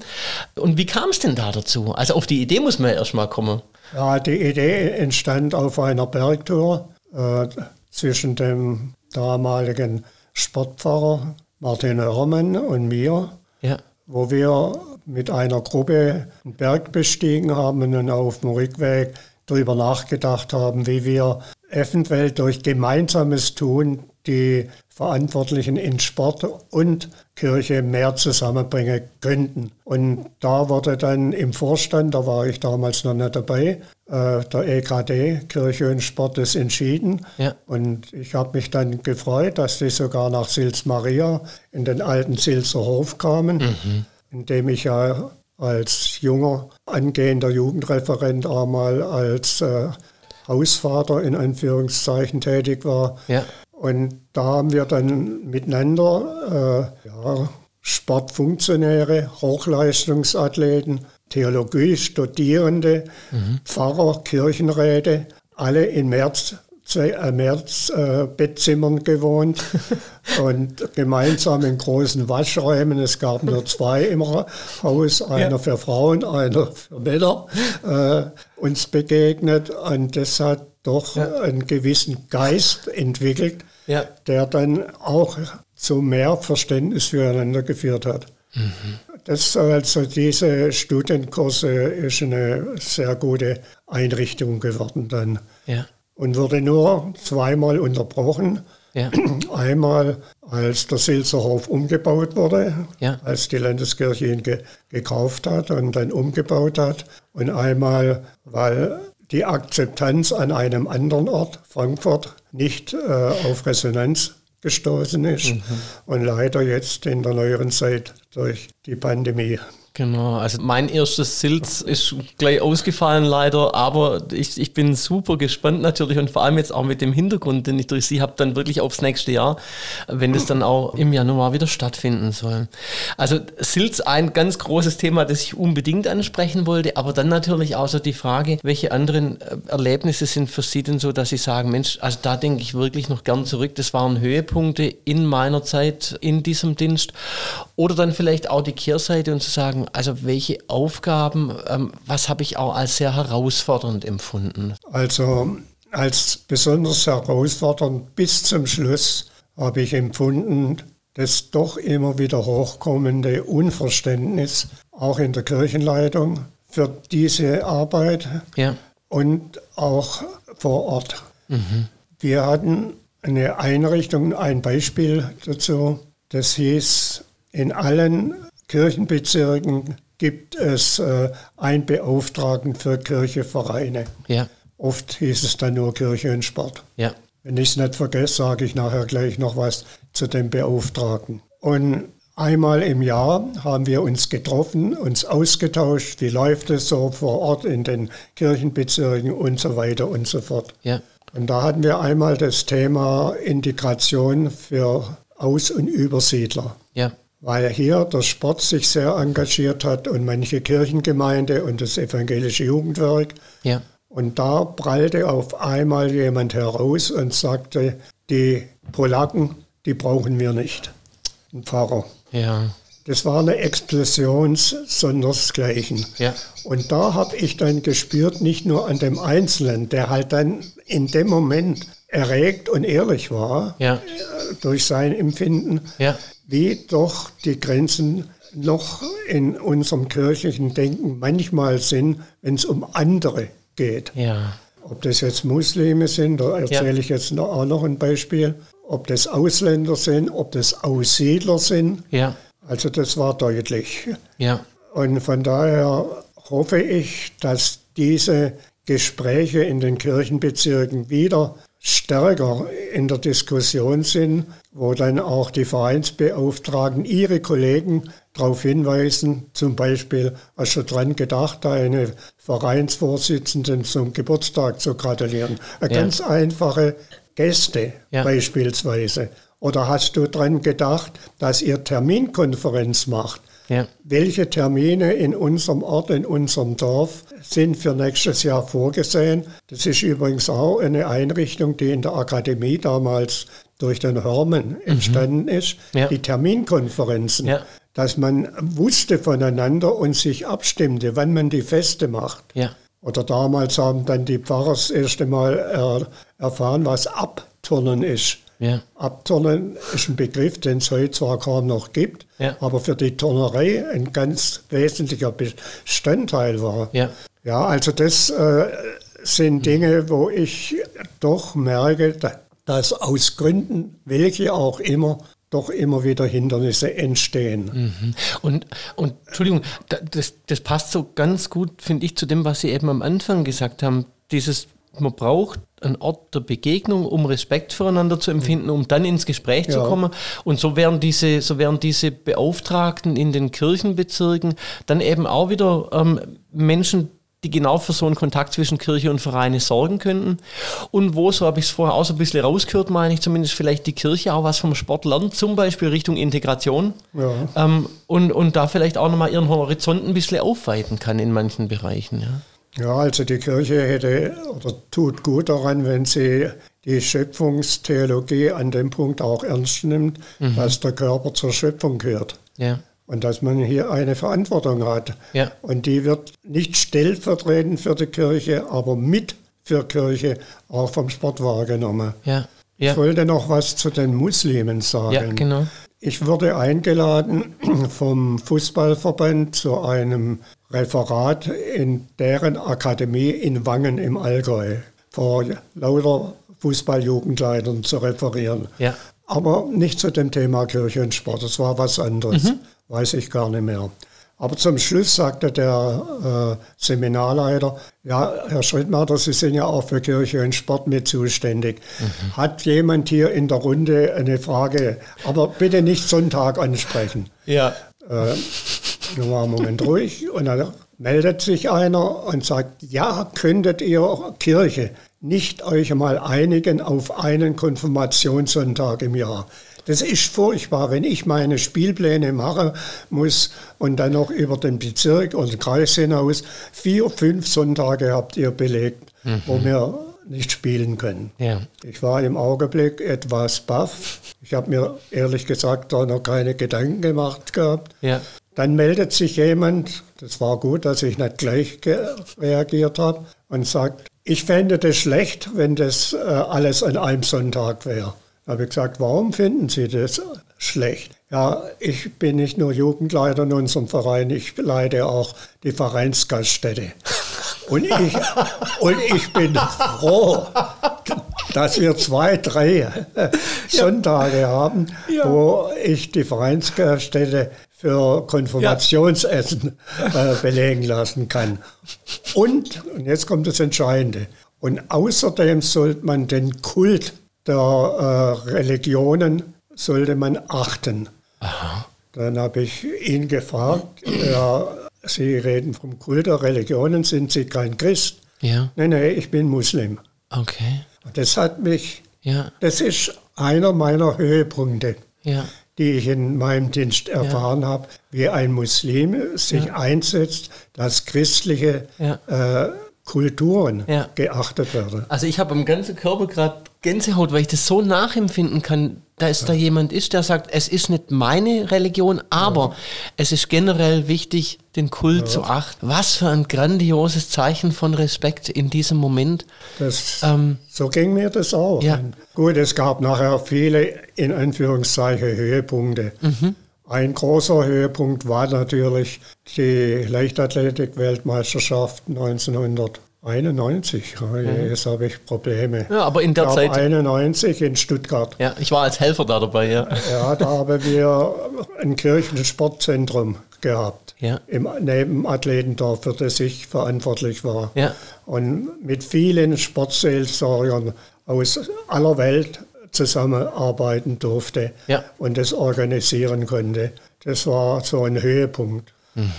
Und wie kam es denn da dazu? Dazu? Also auf die Idee muss man ja erstmal kommen. Ja, die Idee entstand auf einer Bergtour äh, zwischen dem damaligen Sportpfarrer Martin Hörmann und mir, ja. wo wir mit einer Gruppe einen Berg bestiegen haben und dann auf dem Rückweg darüber nachgedacht haben, wie wir eventuell durch gemeinsames Tun die Verantwortlichen in Sport und Kirche mehr zusammenbringen könnten. Und da wurde dann im Vorstand, da war ich damals noch nicht dabei, äh, der EKD, Kirche und Sport, ist entschieden. Ja. Und ich habe mich dann gefreut, dass die sogar nach Sils Maria in den alten Silser Hof kamen, mhm. in dem ich ja als junger, angehender Jugendreferent einmal als äh, Hausvater in Anführungszeichen tätig war. Ja. Und da haben wir dann miteinander äh, ja, Sportfunktionäre, Hochleistungsathleten, Theologie, Studierende, mhm. Pfarrer, Kirchenräte, alle in März, äh, März äh, Bettzimmern gewohnt und gemeinsam in großen Waschräumen. Es gab nur zwei im Haus, einer ja. für Frauen, einer für Männer, äh, uns begegnet. Und das hat doch ja. einen gewissen Geist entwickelt, ja. der dann auch zu mehr Verständnis füreinander geführt hat. Mhm. Das also diese Studienkurse ist eine sehr gute Einrichtung geworden dann. Ja. Und wurde nur zweimal unterbrochen. Ja. Einmal, als der Silserhof umgebaut wurde, ja. als die Landeskirche ihn ge gekauft hat und dann umgebaut hat. Und einmal, weil die Akzeptanz an einem anderen Ort, Frankfurt, nicht äh, auf Resonanz gestoßen ist mhm. und leider jetzt in der neueren Zeit durch die Pandemie. Genau, also mein erstes Silz ist gleich ausgefallen leider, aber ich, ich bin super gespannt natürlich und vor allem jetzt auch mit dem Hintergrund, den ich durch Sie habe, dann wirklich aufs nächste Jahr, wenn das dann auch im Januar wieder stattfinden soll. Also Silz ein ganz großes Thema, das ich unbedingt ansprechen wollte, aber dann natürlich auch so die Frage, welche anderen äh, Erlebnisse sind für Sie denn so, dass Sie sagen, Mensch, also da denke ich wirklich noch gern zurück, das waren Höhepunkte in meiner Zeit in diesem Dienst oder dann vielleicht auch die Kehrseite und zu sagen, also welche Aufgaben, ähm, was habe ich auch als sehr herausfordernd empfunden? Also als besonders herausfordernd bis zum Schluss habe ich empfunden, das doch immer wieder hochkommende Unverständnis, auch in der Kirchenleitung, für diese Arbeit Ja. und auch vor Ort. Mhm. Wir hatten eine Einrichtung, ein Beispiel dazu, das hieß, in allen Kirchenbezirken gibt es äh, einen Beauftragten für Kirchevereine. Ja. Oft hieß es dann nur Kirche und Sport. Ja. Wenn ich es nicht vergesse, sage ich nachher gleich noch was zu dem Beauftragten. Und einmal im Jahr haben wir uns getroffen, uns ausgetauscht, wie läuft es so vor Ort in den Kirchenbezirken und so weiter und so fort. Ja. Und da hatten wir einmal das Thema Integration für Aus- und Übersiedler. Ja. Weil hier der Sport sich sehr engagiert hat und manche Kirchengemeinde und das evangelische Jugendwerk. Ja. Und da prallte auf einmal jemand heraus und sagte, die Polacken, die brauchen wir nicht. Ein Pfarrer. Ja. Das war eine Explosion sondersgleichen. Ja. Und da habe ich dann gespürt, nicht nur an dem Einzelnen, der halt dann in dem Moment erregt und ehrlich war Ja. äh, durch sein Empfinden, Ja. wie doch die Grenzen noch in unserem kirchlichen Denken manchmal sind, wenn es um andere geht. Ja. Ob das jetzt Muslime sind, da erzähle ich jetzt noch, auch noch ein Beispiel, ob das Ausländer sind, ob das Aussiedler sind. Also das war deutlich. Und von daher hoffe ich, dass diese Gespräche in den Kirchenbezirken wieder stärker in der Diskussion sind, wo dann auch die Vereinsbeauftragten ihre Kollegen darauf hinweisen, zum Beispiel, hast du dran gedacht, deine Vereinsvorsitzenden zum Geburtstag zu gratulieren. Eine Ja. ganz einfache Geste Ja. beispielsweise. Oder hast du dran gedacht, dass ihr Terminkonferenz macht? Ja. Welche Termine in unserem Ort, in unserem Dorf sind für nächstes Jahr vorgesehen? Das ist übrigens auch eine Einrichtung, die in der Akademie damals durch den Hörmann entstanden ist. Ja. Die Terminkonferenzen, Ja. dass man wusste voneinander und sich abstimmte, wann man die Feste macht. Oder damals haben dann die Pfarrer das erste Mal er, erfahren, was Abturnen ist. Ja. Abturnen ist ein Begriff, den es heute zwar kaum noch gibt, Ja. aber für die Turnerei ein ganz wesentlicher Bestandteil war. Ja. Ja, also das äh, sind Dinge, wo ich doch merke, da- dass aus Gründen, welche auch immer, doch immer wieder Hindernisse entstehen. Mhm. Und, und Entschuldigung, da- das, das passt so ganz gut, finde ich, zu dem, was Sie eben am Anfang gesagt haben. Dieses, man braucht einen Ort der Begegnung, um Respekt füreinander zu empfinden, um dann ins Gespräch zu Ja. kommen. Und so werden diese, so werden diese Beauftragten in den Kirchenbezirken dann eben auch wieder ähm, Menschen, die genau für so einen Kontakt zwischen Kirche und Vereine sorgen könnten. Und wo, so habe ich es vorher auch so ein bisschen rausgehört, meine ich zumindest, vielleicht die Kirche auch was vom Sport lernt, zum Beispiel Richtung Integration. Ja. Ähm, und, und da vielleicht auch nochmal ihren Horizont ein bisschen aufweiten kann in manchen Bereichen. Ja. Ja, also die Kirche hätte oder tut gut daran, wenn sie die Schöpfungstheologie an dem Punkt auch ernst nimmt, dass der Körper zur Schöpfung gehört. Ja. Und dass man hier eine Verantwortung hat. Ja. Und die wird nicht stellvertretend für die Kirche, aber mit für Kirche auch vom Sport wahrgenommen. Ja. Ich wollte noch was zu den Muslimen sagen. genau. Ich wurde eingeladen vom Fußballverband zu einem Referat in deren Akademie in Wangen im Allgäu vor lauter Fußballjugendleitern zu referieren. Ja. Aber nicht zu dem Thema Kirche und Sport, das war was anderes, Mhm. weiß ich gar nicht mehr. Aber zum Schluss sagte der äh, Seminarleiter, ja, Herr Schrittmacher, Sie sind ja auch für Kirche und Sport mit zuständig. Mhm. Hat jemand hier in der Runde eine Frage? Aber bitte nicht Sonntag ansprechen. Ja. Äh, nur mal einen Moment ruhig und dann meldet sich einer und sagt, ja, könntet ihr Kirche nicht euch mal einigen auf einen Konfirmationssonntag im Jahr? Das ist furchtbar, wenn ich meine Spielpläne machen muss und dann noch über den Bezirk oder den Kreis hinaus vier, fünf Sonntage habt ihr belegt, wo wir nicht spielen können. Ja. Ich war im Augenblick etwas baff. Ich habe mir ehrlich gesagt da noch keine Gedanken gemacht gehabt. Ja. Dann meldet sich jemand, das war gut, dass ich nicht gleich reagiert habe, und sagt, ich fände das schlecht, wenn das äh, alles an einem Sonntag wäre. Da habe ich gesagt, warum finden Sie das schlecht? Ja, ich bin nicht nur Jugendleiter in unserem Verein, ich leite auch die Vereinsgaststätte. Und ich, und ich bin froh, dass wir zwei, drei Sonntage haben, ja. wo ich die Vereinsgaststätte für Konfirmationsessen ja. äh, belegen lassen kann. Und, und jetzt kommt das Entscheidende, und außerdem sollte man den Kult der äh, Religionen sollte man achten. Aha. Dann habe ich ihn gefragt, ja, Sie reden vom Kult der Religionen, sind Sie kein Christ? Ja. Nein, nein, ich bin Muslim. Okay. Das hat mich, ja. das ist einer meiner Höhepunkte, ja. Die ich in meinem Dienst erfahren ja. habe, wie ein Muslim sich ja. einsetzt, dass christliche äh, Kulturen geachtet werden. Also ich habe am ganzen Körper gerade Gänsehaut, weil ich das so nachempfinden kann, dass da jemand ist, der sagt, es ist nicht meine Religion, aber ja. es ist generell wichtig, den Kult ja. zu achten. Was für ein grandioses Zeichen von Respekt in diesem Moment. Das, ähm, so ging mir das auch. Ja. Gut, es gab nachher viele, in Anführungszeichen, Höhepunkte. Mhm. Ein großer Höhepunkt war natürlich die Leichtathletik-Weltmeisterschaft 1900. 91, jetzt habe ich Probleme. Ja, aber in der ich Zeit. 91 in Stuttgart. Ja, ich war als Helfer da dabei, ja. Ja, da haben wir ein Kirchensportzentrum gehabt. Ja. Im Nebenathletendorf, für das ich verantwortlich war. Ja. Und mit vielen Sportseelsorgern aus aller Welt zusammenarbeiten durfte ja. und das organisieren konnte. Das war so ein Höhepunkt. Mhm.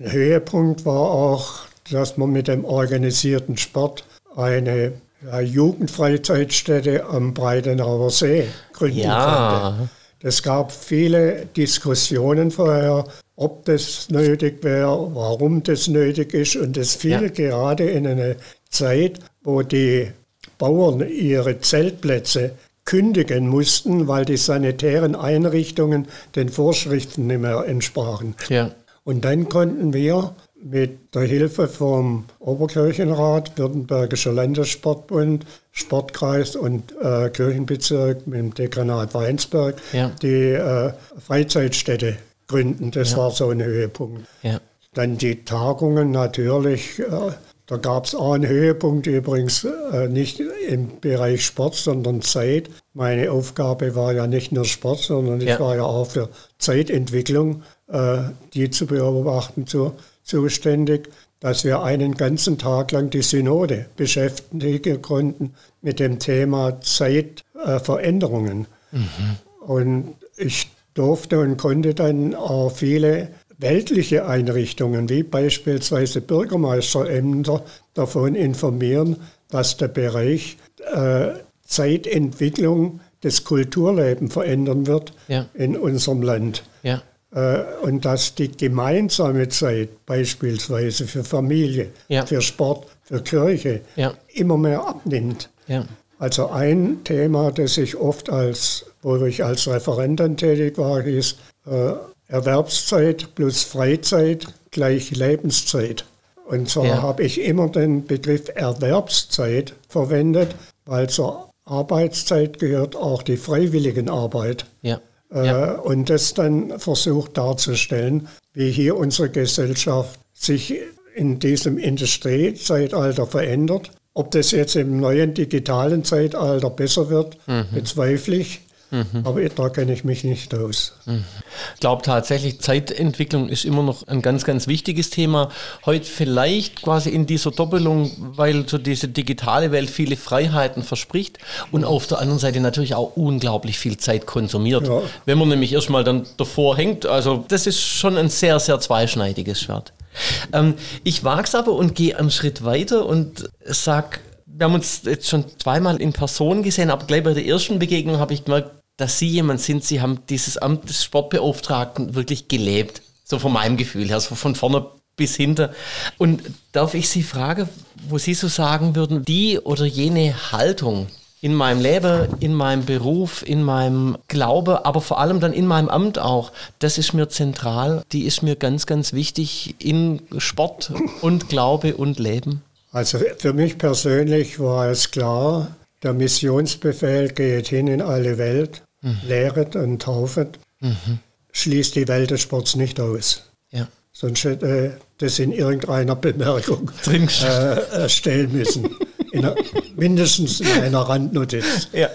Ein Höhepunkt war auch dass man mit dem organisierten Sport eine ja, Jugendfreizeitstätte am Breitenauer See gründen ja. konnte. Es gab viele Diskussionen vorher, ob das nötig wäre, warum das nötig ist. Und es fiel ja. gerade in eine Zeit, wo die Bauern ihre Zeltplätze kündigen mussten, weil die sanitären Einrichtungen den Vorschriften nicht mehr entsprachen. Ja. Und dann konnten wir mit der Hilfe vom Oberkirchenrat, Württembergischer Landessportbund, Sportkreis und äh, Kirchenbezirk mit dem Dekanat Weinsberg ja. die äh, Freizeitstätte gründen. Das ja. war so ein Höhepunkt. Ja. Dann die Tagungen natürlich. Äh, da gab es auch einen Höhepunkt übrigens, äh, nicht im Bereich Sport, sondern Zeit. Meine Aufgabe war ja nicht nur Sport, sondern ich war ja auch für Zeitentwicklung, die zu beobachten, zu zuständig, dass wir einen ganzen Tag lang die Synode beschäftigen konnten mit dem Thema Zeitveränderungen. Äh, mhm. Und ich durfte und konnte dann auch viele weltliche Einrichtungen, wie beispielsweise Bürgermeisterämter, davon informieren, dass der Bereich äh, Zeitentwicklung das Kulturleben verändern wird ja. in unserem Land. Äh, und dass die gemeinsame Zeit beispielsweise für Familie, ja. für Sport, für Kirche ja. immer mehr abnimmt. Ja. Also ein Thema, das ich oft als, wo ich als Referent tätig war, hieß äh, Erwerbszeit plus Freizeit gleich Lebenszeit. Und so habe ich immer den Begriff Erwerbszeit verwendet, weil zur Arbeitszeit gehört auch die Freiwilligenarbeit. Ja. Ja. Äh, und das dann versucht darzustellen, wie hier unsere Gesellschaft sich in diesem Industriezeitalter verändert. Ob das jetzt im neuen digitalen Zeitalter besser wird, mhm. bezweifle ich. Mhm. Aber da kenne ich mich nicht aus. Ich glaube tatsächlich, Zeitentwicklung ist immer noch ein ganz, ganz wichtiges Thema. Heute vielleicht quasi in dieser Doppelung, weil so diese digitale Welt viele Freiheiten verspricht und auf der anderen Seite natürlich auch unglaublich viel Zeit konsumiert. Ja. Wenn man nämlich erstmal dann davor hängt, also das ist schon ein sehr, sehr zweischneidiges Schwert. Ähm, ich wage es aber und gehe einen Schritt weiter und sage, wir haben uns jetzt schon zweimal in Person gesehen, aber gleich bei der ersten Begegnung habe ich gemerkt, dass Sie jemand sind, Sie haben dieses Amt des Sportbeauftragten wirklich gelebt. So von meinem Gefühl her, so von vorne bis hinter. Und darf ich Sie fragen, wo Sie so sagen würden, die oder jene Haltung in meinem Leben, in meinem Beruf, in meinem Glaube, aber vor allem dann in meinem Amt auch, das ist mir zentral, die ist mir ganz, ganz wichtig in Sport und Glaube und Leben? Also für mich persönlich war es klar, der Missionsbefehl geht hin in alle Welt, mhm. lehret und taufet, mhm. schließt die Welt des Sports nicht aus. Ja. Sonst hätte äh, das in irgendeiner Bemerkung äh, stellen müssen. In einer, mindestens in einer Randnotiz. Ja.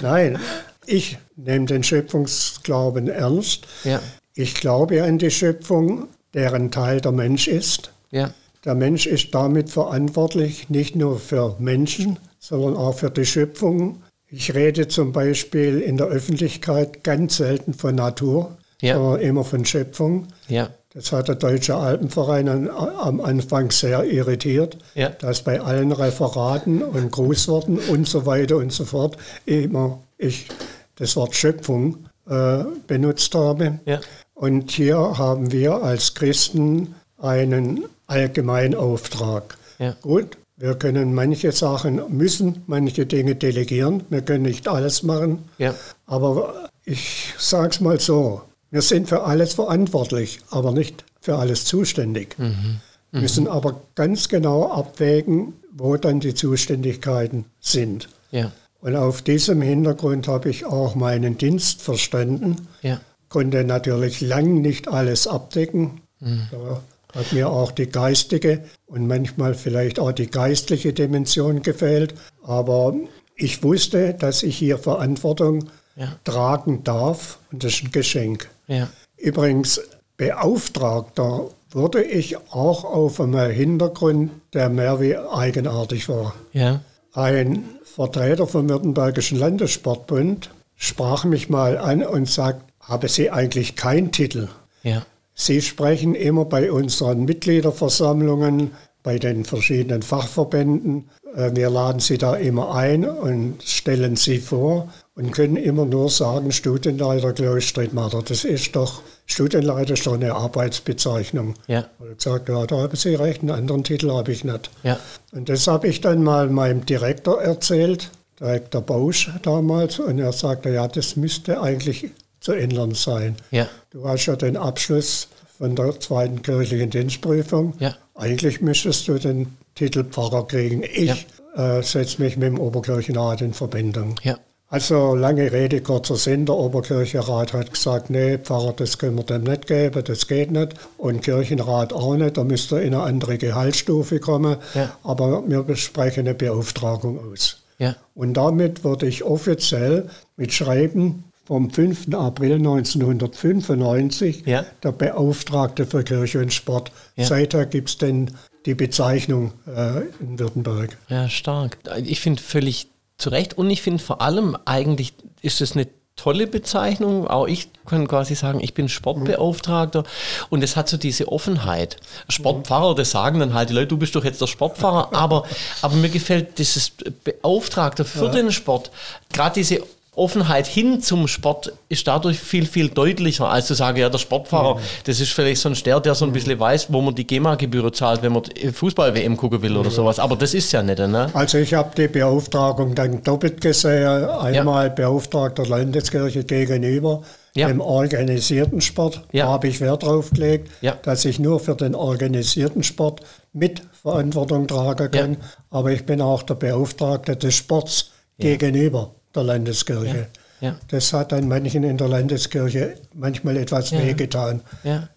Nein, ich nehme den Schöpfungsglauben ernst. Ja. Ich glaube an die Schöpfung, deren Teil der Mensch ist. Ja. Der Mensch ist damit verantwortlich, nicht nur für Menschen, sondern auch für die Schöpfung. Ich rede zum Beispiel in der Öffentlichkeit ganz selten von Natur, ja. sondern immer von Schöpfung. Ja. Das hat der Deutsche Alpenverein an, am Anfang sehr irritiert, ja. dass bei allen Referaten und Grußworten und so weiter und so fort immer ich das Wort Schöpfung äh, benutzt habe. Ja. Und hier haben wir als Christen einen Allgemeinauftrag. Ja. Gut, wir können manche Sachen, müssen manche Dinge delegieren. Wir können nicht alles machen. Ja. Aber ich sage es mal so, wir sind für alles verantwortlich, aber nicht für alles zuständig. Mhm. Mhm. Wir müssen aber ganz genau abwägen, wo dann die Zuständigkeiten sind. Ja. Und auf diesem Hintergrund habe ich auch meinen Dienst verstanden. Ja. Konnte natürlich lang nicht alles abdecken. Mhm. Da hat mir auch die geistige und manchmal vielleicht auch die geistliche Dimension gefehlt. Aber ich wusste, dass ich hier Verantwortung ja. tragen darf und das ist ein Geschenk. Ja. Übrigens, Beauftragter wurde ich auch auf einem Hintergrund, der mehr wie eigenartig war. Ja. Ein Vertreter vom Württembergischen Landessportbund sprach mich mal an und sagt, habe Sie eigentlich keinen Titel? Ja. Sie sprechen immer bei unseren Mitgliederversammlungen, bei den verschiedenen Fachverbänden. Äh, wir laden Sie da immer ein und stellen Sie vor und können immer nur sagen, Studienleiter Klaus Strittmatter. Das ist doch, Studienleiter ist doch eine Arbeitsbezeichnung. Ja. Und ich sagte, ja, da haben Sie recht, einen anderen Titel habe ich nicht. Ja. Und das habe ich dann mal meinem Direktor erzählt, Direktor Bausch damals, und er sagte, ja, das müsste eigentlich zu ändern sein. Ja. Du hast ja den Abschluss von der zweiten kirchlichen Dienstprüfung. Ja. Eigentlich müsstest du den Titel Pfarrer kriegen. Ich ja. äh, setze mich mit dem Oberkirchenrat in Verbindung. Ja. Also lange Rede, kurzer Sinn, der Oberkirchenrat hat gesagt, nee, Pfarrer, das können wir dem nicht geben, das geht nicht. Und Kirchenrat auch nicht, da müsste in eine andere Gehaltsstufe kommen. Ja. Aber wir besprechen eine Beauftragung aus. Ja. Und damit wurde ich offiziell mit Schreiben vom 5. April 1995 ja. der Beauftragte für Kirche und Sport. Ja. Seither gibt es denn die Bezeichnung äh, in Württemberg. Ja, stark. Ich finde völlig zu Recht. Und ich finde vor allem eigentlich ist es eine tolle Bezeichnung. Auch ich kann quasi sagen, ich bin Sportbeauftragter und es hat so diese Offenheit. Sportpfarrer, das sagen dann halt die Leute, du bist doch jetzt der Sportpfarrer, aber, aber mir gefällt dieses Beauftragter für ja. den Sport, gerade diese Offenheit hin zum Sport ist dadurch viel, viel deutlicher, als zu sagen, ja, der Sportfahrer, mhm. das ist vielleicht so ein der, der so ein bisschen weiß, wo man die GEMA-Gebühr zahlt, wenn man Fußball-WM gucken will oder sowas. Aber das ist ja nicht, ne? Also ich habe die Beauftragung dann doppelt gesehen. Einmal ja. Beauftragter Landeskirche gegenüber ja. dem organisierten Sport. Ja. Da habe ich Wert drauf gelegt, ja. dass ich nur für den organisierten Sport mit Verantwortung tragen kann. Aber ich bin auch der Beauftragte des Sports gegenüber der Landeskirche. Ja. Ja. Das hat dann manchen in der Landeskirche manchmal etwas ja. wehgetan,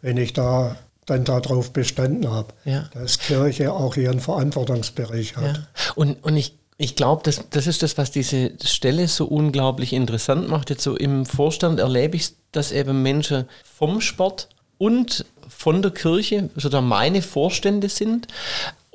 wenn ich da dann darauf bestanden habe, dass Kirche auch ihren Verantwortungsbereich hat. Und, und ich ich glaube, das, das ist das, was diese Stelle so unglaublich interessant macht. Jetzt so im Vorstand erlebe ich, dass eben Menschen vom Sport und von der Kirche, also meine Vorstände sind,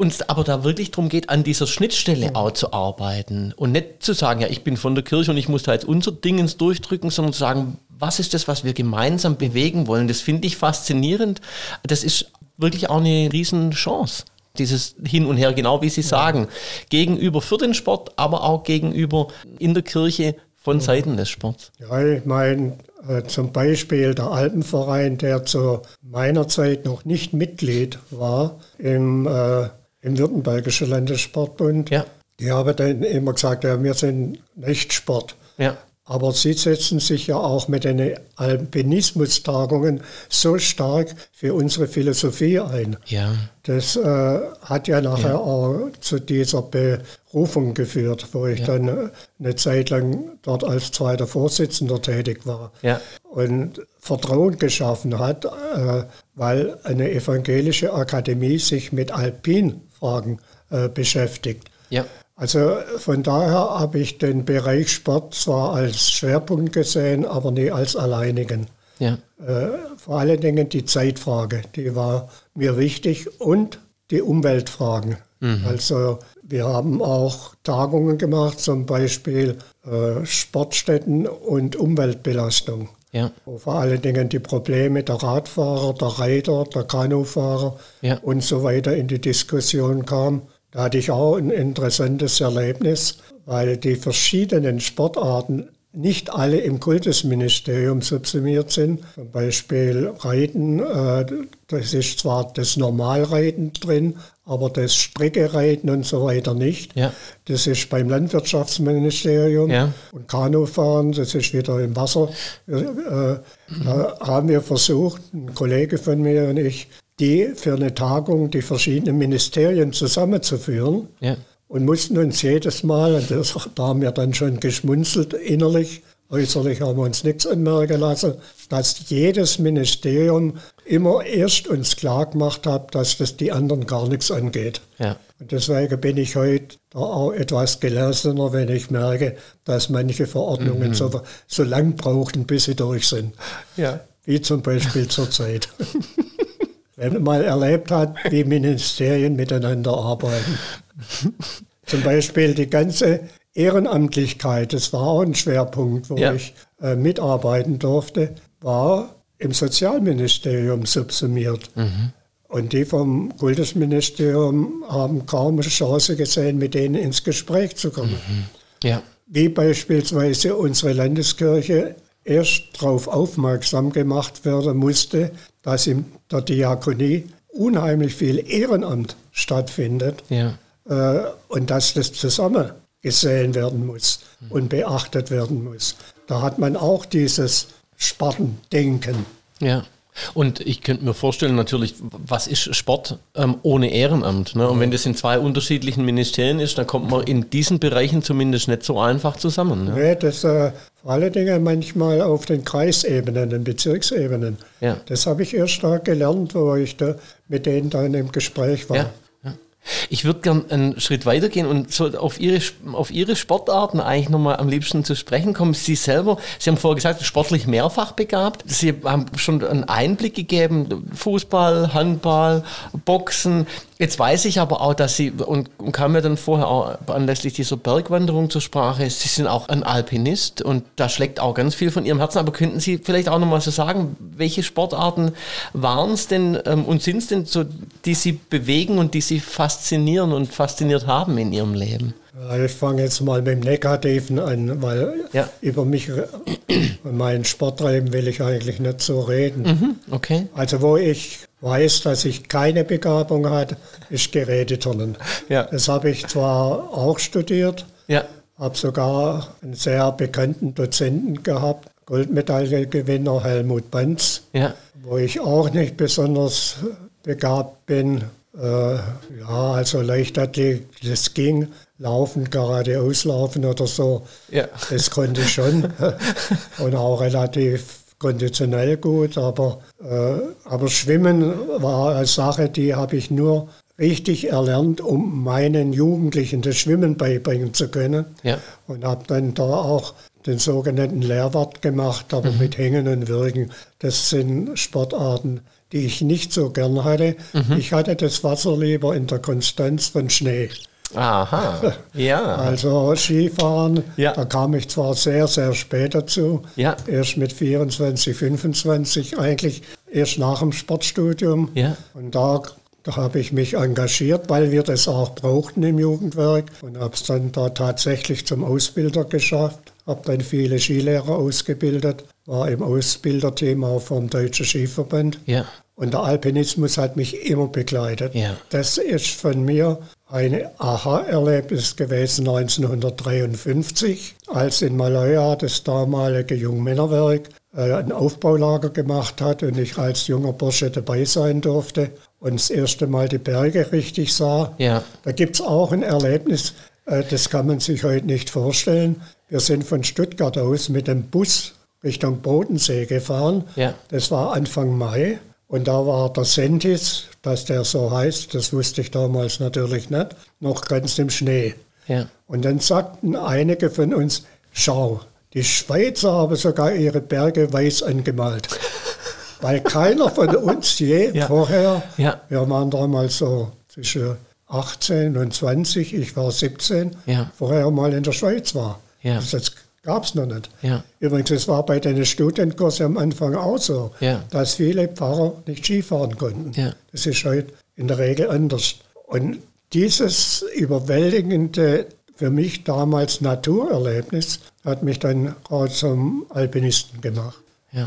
uns aber da wirklich darum geht, an dieser Schnittstelle mhm. auch zu arbeiten und nicht zu sagen, ja, ich bin von der Kirche und ich muss da jetzt unser Dingens durchdrücken, sondern zu sagen, was ist das, was wir gemeinsam bewegen wollen? Das finde ich faszinierend. Das ist wirklich auch eine Riesenchance. Dieses Hin und Her, genau wie Sie sagen, gegenüber für den Sport, aber auch gegenüber in der Kirche von Seiten des Sports. Ja, ich meine, äh, zum Beispiel der Alpenverein, der zu meiner Zeit noch nicht Mitglied war im äh, im Württembergischen Landessportbund. Ja. Die haben dann immer gesagt, ja, wir sind nicht Sport. Ja. Aber Sie setzen sich ja auch mit den Alpinismus-Tagungen so stark für unsere Philosophie ein. Ja. Das äh, hat ja nachher ja. auch zu dieser Berufung geführt, wo ich ja. dann äh, eine Zeit lang dort als zweiter Vorsitzender tätig war. Ja. Und Vertrauen geschaffen hat, äh, weil eine evangelische Akademie sich mit Alpinfragen äh, beschäftigt. Ja. Also von daher habe ich den Bereich Sport zwar als Schwerpunkt gesehen, aber nie als alleinigen. Ja. Äh, vor allen Dingen die Zeitfrage, die war mir wichtig und die Umweltfragen. Mhm. Also wir haben auch Tagungen gemacht, zum Beispiel äh, Sportstätten und Umweltbelastung. Ja. Wo vor allen Dingen die Probleme der Radfahrer, der Reiter, der Kanufahrer ja. und so weiter in die Diskussion kamen. Da hatte ich auch ein interessantes Erlebnis, weil die verschiedenen Sportarten nicht alle im Kultusministerium subsumiert sind. Zum Beispiel Reiten, äh, das ist zwar das Normalreiten drin, aber das Streckereiten und so weiter nicht. Ja. Das ist beim Landwirtschaftsministerium. Ja. Und Kanufahren, das ist wieder im Wasser. Äh, da haben wir versucht, ein Kollege von mir und ich, die für eine Tagung die verschiedenen Ministerien zusammenzuführen ja. und mussten uns jedes Mal, und das, da haben wir dann schon geschmunzelt innerlich, äußerlich haben wir uns nichts anmerken lassen, dass jedes Ministerium immer erst uns klar gemacht hat, dass das die anderen gar nichts angeht. Ja. Und deswegen bin ich heute da auch etwas gelassener, wenn ich merke, dass manche Verordnungen mhm. so, so lang brauchen, bis sie durch sind. Ja. Wie zum Beispiel zurzeit. wenn man mal erlebt hat, wie Ministerien miteinander arbeiten. Zum Beispiel die ganze Ehrenamtlichkeit, das war auch ein Schwerpunkt, wo Ja. ich äh, mitarbeiten durfte, war im Sozialministerium subsumiert. Und die vom Kultusministerium haben kaum eine Chance gesehen, mit denen ins Gespräch zu kommen. Ja. Wie beispielsweise unsere Landeskirche erst darauf aufmerksam gemacht werden musste, dass in der Diakonie unheimlich viel Ehrenamt stattfindet Ja. äh, und dass das zusammen gesehen werden muss und beachtet werden muss. Da hat man auch dieses Spartendenken. Ja. Und ich könnte mir vorstellen, natürlich, was ist Sport ähm, ohne Ehrenamt? Ne? Und wenn das in zwei unterschiedlichen Ministerien ist, dann kommt man in diesen Bereichen zumindest nicht so einfach zusammen. Ne? Nee, das äh, vor allen Dingen manchmal auf den Kreisebenen, den Bezirksebenen. Ja. Das habe ich erst da gelernt, wo ich da mit denen dann im Gespräch war. Ja. Ich würde gern einen Schritt weitergehen und so auf Ihre, auf Ihre Sportarten eigentlich nochmal am liebsten zu sprechen kommen. Sie selber, Sie haben vorher gesagt, sportlich mehrfach begabt. Sie haben schon einen Einblick gegeben, Fußball, Handball, Boxen. Jetzt weiß ich aber auch, dass Sie, und, und kam mir dann vorher auch anlässlich dieser Bergwanderung zur Sprache, Sie sind auch ein Alpinist und da schlägt auch ganz viel von Ihrem Herzen. Aber könnten Sie vielleicht auch nochmal so sagen, welche Sportarten waren es denn ähm, und sind es denn so, die Sie bewegen und die Sie faszinieren und fasziniert haben in Ihrem Leben? Ich fange jetzt mal mit dem Negativen an, weil Ja. über mich und meinen Sporttreiben will ich eigentlich nicht so reden. Mhm, okay. Also wo ich weiß, dass ich keine Begabung hatte, ist Geräteturnen. Ja. Das habe ich zwar auch studiert, Ja. habe sogar einen sehr bekannten Dozenten gehabt, Goldmedaillengewinner Helmut Banz, Ja. wo ich auch nicht besonders begabt bin. Äh, ja, also Leichtathletik, das ging, laufen, geradeaus laufen oder so, Ja. das konnte ich schon und auch relativ konditionell gut, aber, äh, aber Schwimmen war eine Sache, die habe ich nur richtig erlernt, um meinen Jugendlichen das Schwimmen beibringen zu können. Ja. Und habe dann da auch den sogenannten Lehrwart gemacht, aber mit Hängen und Wirken. Das sind Sportarten, die ich nicht so gern hatte. Ich hatte das Wasser lieber in der Konstanz von Schnee. Aha. Ja. Also Skifahren, Ja. da kam ich zwar sehr, sehr spät dazu. Ja. Erst mit 24, 25, eigentlich erst nach dem Sportstudium. Ja. Und da, da habe ich mich engagiert, weil wir das auch brauchten im Jugendwerk. Und habe es dann da tatsächlich zum Ausbilder geschafft. Habe dann viele Skilehrer ausgebildet, war im Ausbilderteam auch vom Deutschen Skiverband. Ja. Und der Alpinismus hat mich immer begleitet. Ja. Das ist von mir ein Aha-Erlebnis gewesen 1953, als in Malaya das damalige Jungmännerwerk äh, ein Aufbaulager gemacht hat und ich als junger Bursche dabei sein durfte und das erste Mal die Berge richtig sah. Ja. Da gibt es auch ein Erlebnis, äh, das kann man sich heute nicht vorstellen. Wir sind von Stuttgart aus mit dem Bus Richtung Bodensee gefahren. Ja. Das war Anfang Mai. Und da war der Sentis, dass der so heißt, das wusste ich damals natürlich nicht, noch ganz im Schnee. Ja. Und dann sagten einige von uns, schau, die Schweizer haben sogar ihre Berge weiß angemalt. Weil keiner von uns je Ja. vorher, Ja. wir waren damals so zwischen 18 und 20, ich war 17, Ja. vorher mal in der Schweiz war. Das, das gab es noch nicht. Ja. Übrigens, es war bei den Studienkursen am Anfang auch so, Ja. dass viele Pfarrer nicht Skifahren konnten. Ja. Das ist heute in der Regel anders. Und dieses überwältigende, für mich damals Naturerlebnis, hat mich dann auch zum Alpinisten gemacht.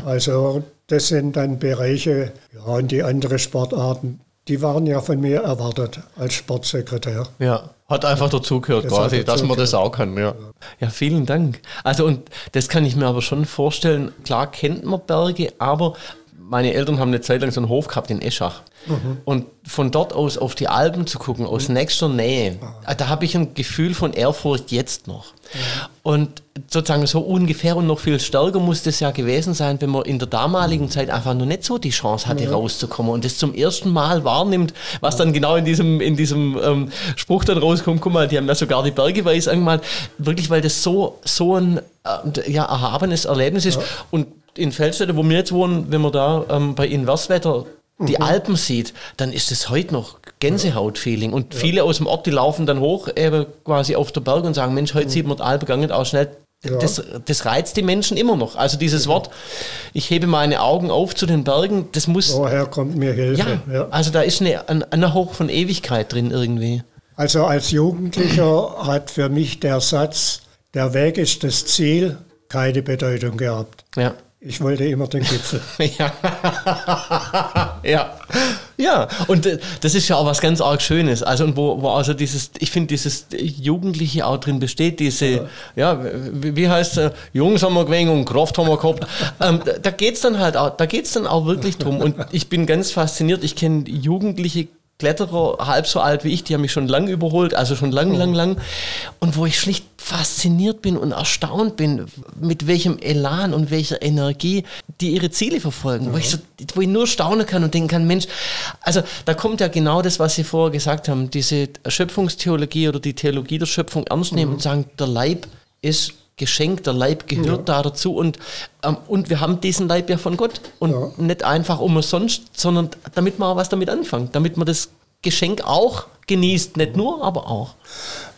Also das sind dann Bereiche, ja, und die anderen Sportarten, die waren ja von mir erwartet als Sportsekretär. Ja, hat einfach dazugehört Das quasi, hat dass man das dazugehört. auch kann. Ja. ja, vielen Dank. Also und das kann ich mir aber schon vorstellen. Klar kennt man Berge, aber meine Eltern haben eine Zeit lang so einen Hof gehabt in Eschach. Und von dort aus auf die Alpen zu gucken, aus nächster Nähe, da habe ich ein Gefühl von Ehrfurcht jetzt noch. Und sozusagen so ungefähr und noch viel stärker muss das ja gewesen sein, wenn man in der damaligen Zeit einfach noch nicht so die Chance hatte, rauszukommen und das zum ersten Mal wahrnimmt, was dann genau in diesem, in diesem ähm, Spruch dann rauskommt. Guck mal, die haben ja sogar die Berge weiß angemalt. Wirklich, weil das so, so ein äh, ja, erhabenes Erlebnis ist. Und in Feldstätte, wo wir jetzt wohnen, wenn man da ähm, bei Inverswetter die Alpen sieht, dann ist es heute noch Gänsehaut-Feeling. Und viele aus dem Ort, die laufen dann hoch, eben quasi auf der Berg und sagen, Mensch, heute sieht man die Alpen gegangen, auch schnell. Ja. Das, das reizt die Menschen immer noch. Also dieses Wort, ich hebe meine Augen auf zu den Bergen, das muss, Woher kommt mir Hilfe? ja, also da ist eine, ein, ein Hauch von Ewigkeit drin irgendwie. Also als Jugendlicher hat für mich der Satz, der Weg ist das Ziel, keine Bedeutung gehabt. Ja. Ich wollte immer den Gipfel. Ja. ja. Ja, und äh, das ist ja auch was ganz arg Schönes. Also, und wo, wo also dieses, ich finde, dieses Jugendliche auch drin besteht, diese, ja, wie, wie heißt es, Jungs haben wir gewesen und Kraft haben wir gehabt. Ähm, da- da geht's dann halt auch, da geht's dann auch wirklich drum. Und ich bin ganz fasziniert, ich kenne Jugendliche Kletterer, halb so alt wie ich, die haben mich schon lang überholt, also schon lang, lang, lang. Und wo ich schlicht fasziniert bin und erstaunt bin, mit welchem Elan und welcher Energie die ihre Ziele verfolgen. Wo, ich so, wo ich nur staunen kann und denken kann, Mensch, also da kommt ja genau das, was Sie vorher gesagt haben, diese Schöpfungstheologie oder die Theologie der Schöpfung ernst nehmen und sagen, der Leib ist Geschenk, der Leib gehört da dazu und, ähm, und wir haben diesen Leib ja von Gott und Ja. nicht einfach umsonst, sondern damit man auch was damit anfangen, damit man das Geschenk auch genießt, nicht nur, aber auch.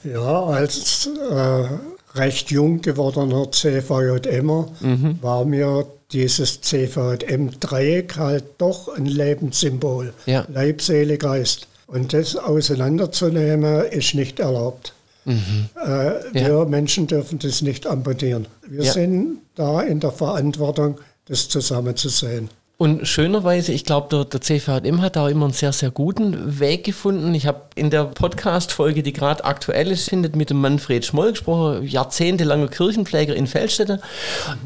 Ja, als äh, recht jung gewordener CVJMer Mhm. war mir dieses CVJM-Dreieck halt doch ein Lebenssymbol. Ja. Leib, Seele, Geist. Und das auseinanderzunehmen ist nicht erlaubt. Äh, wir Menschen dürfen das nicht amputieren. Wir Mhm. Ja. sind da in der Verantwortung, das zusammenzusehen. Und schönerweise, ich glaube, der, der CVM hat da auch immer einen sehr, sehr guten Weg gefunden. Ich habe in der Podcast-Folge, die gerade aktuell ist, findet mit dem Manfred Schmoll gesprochen, jahrzehntelanger Kirchenpfleger in Feldstätte,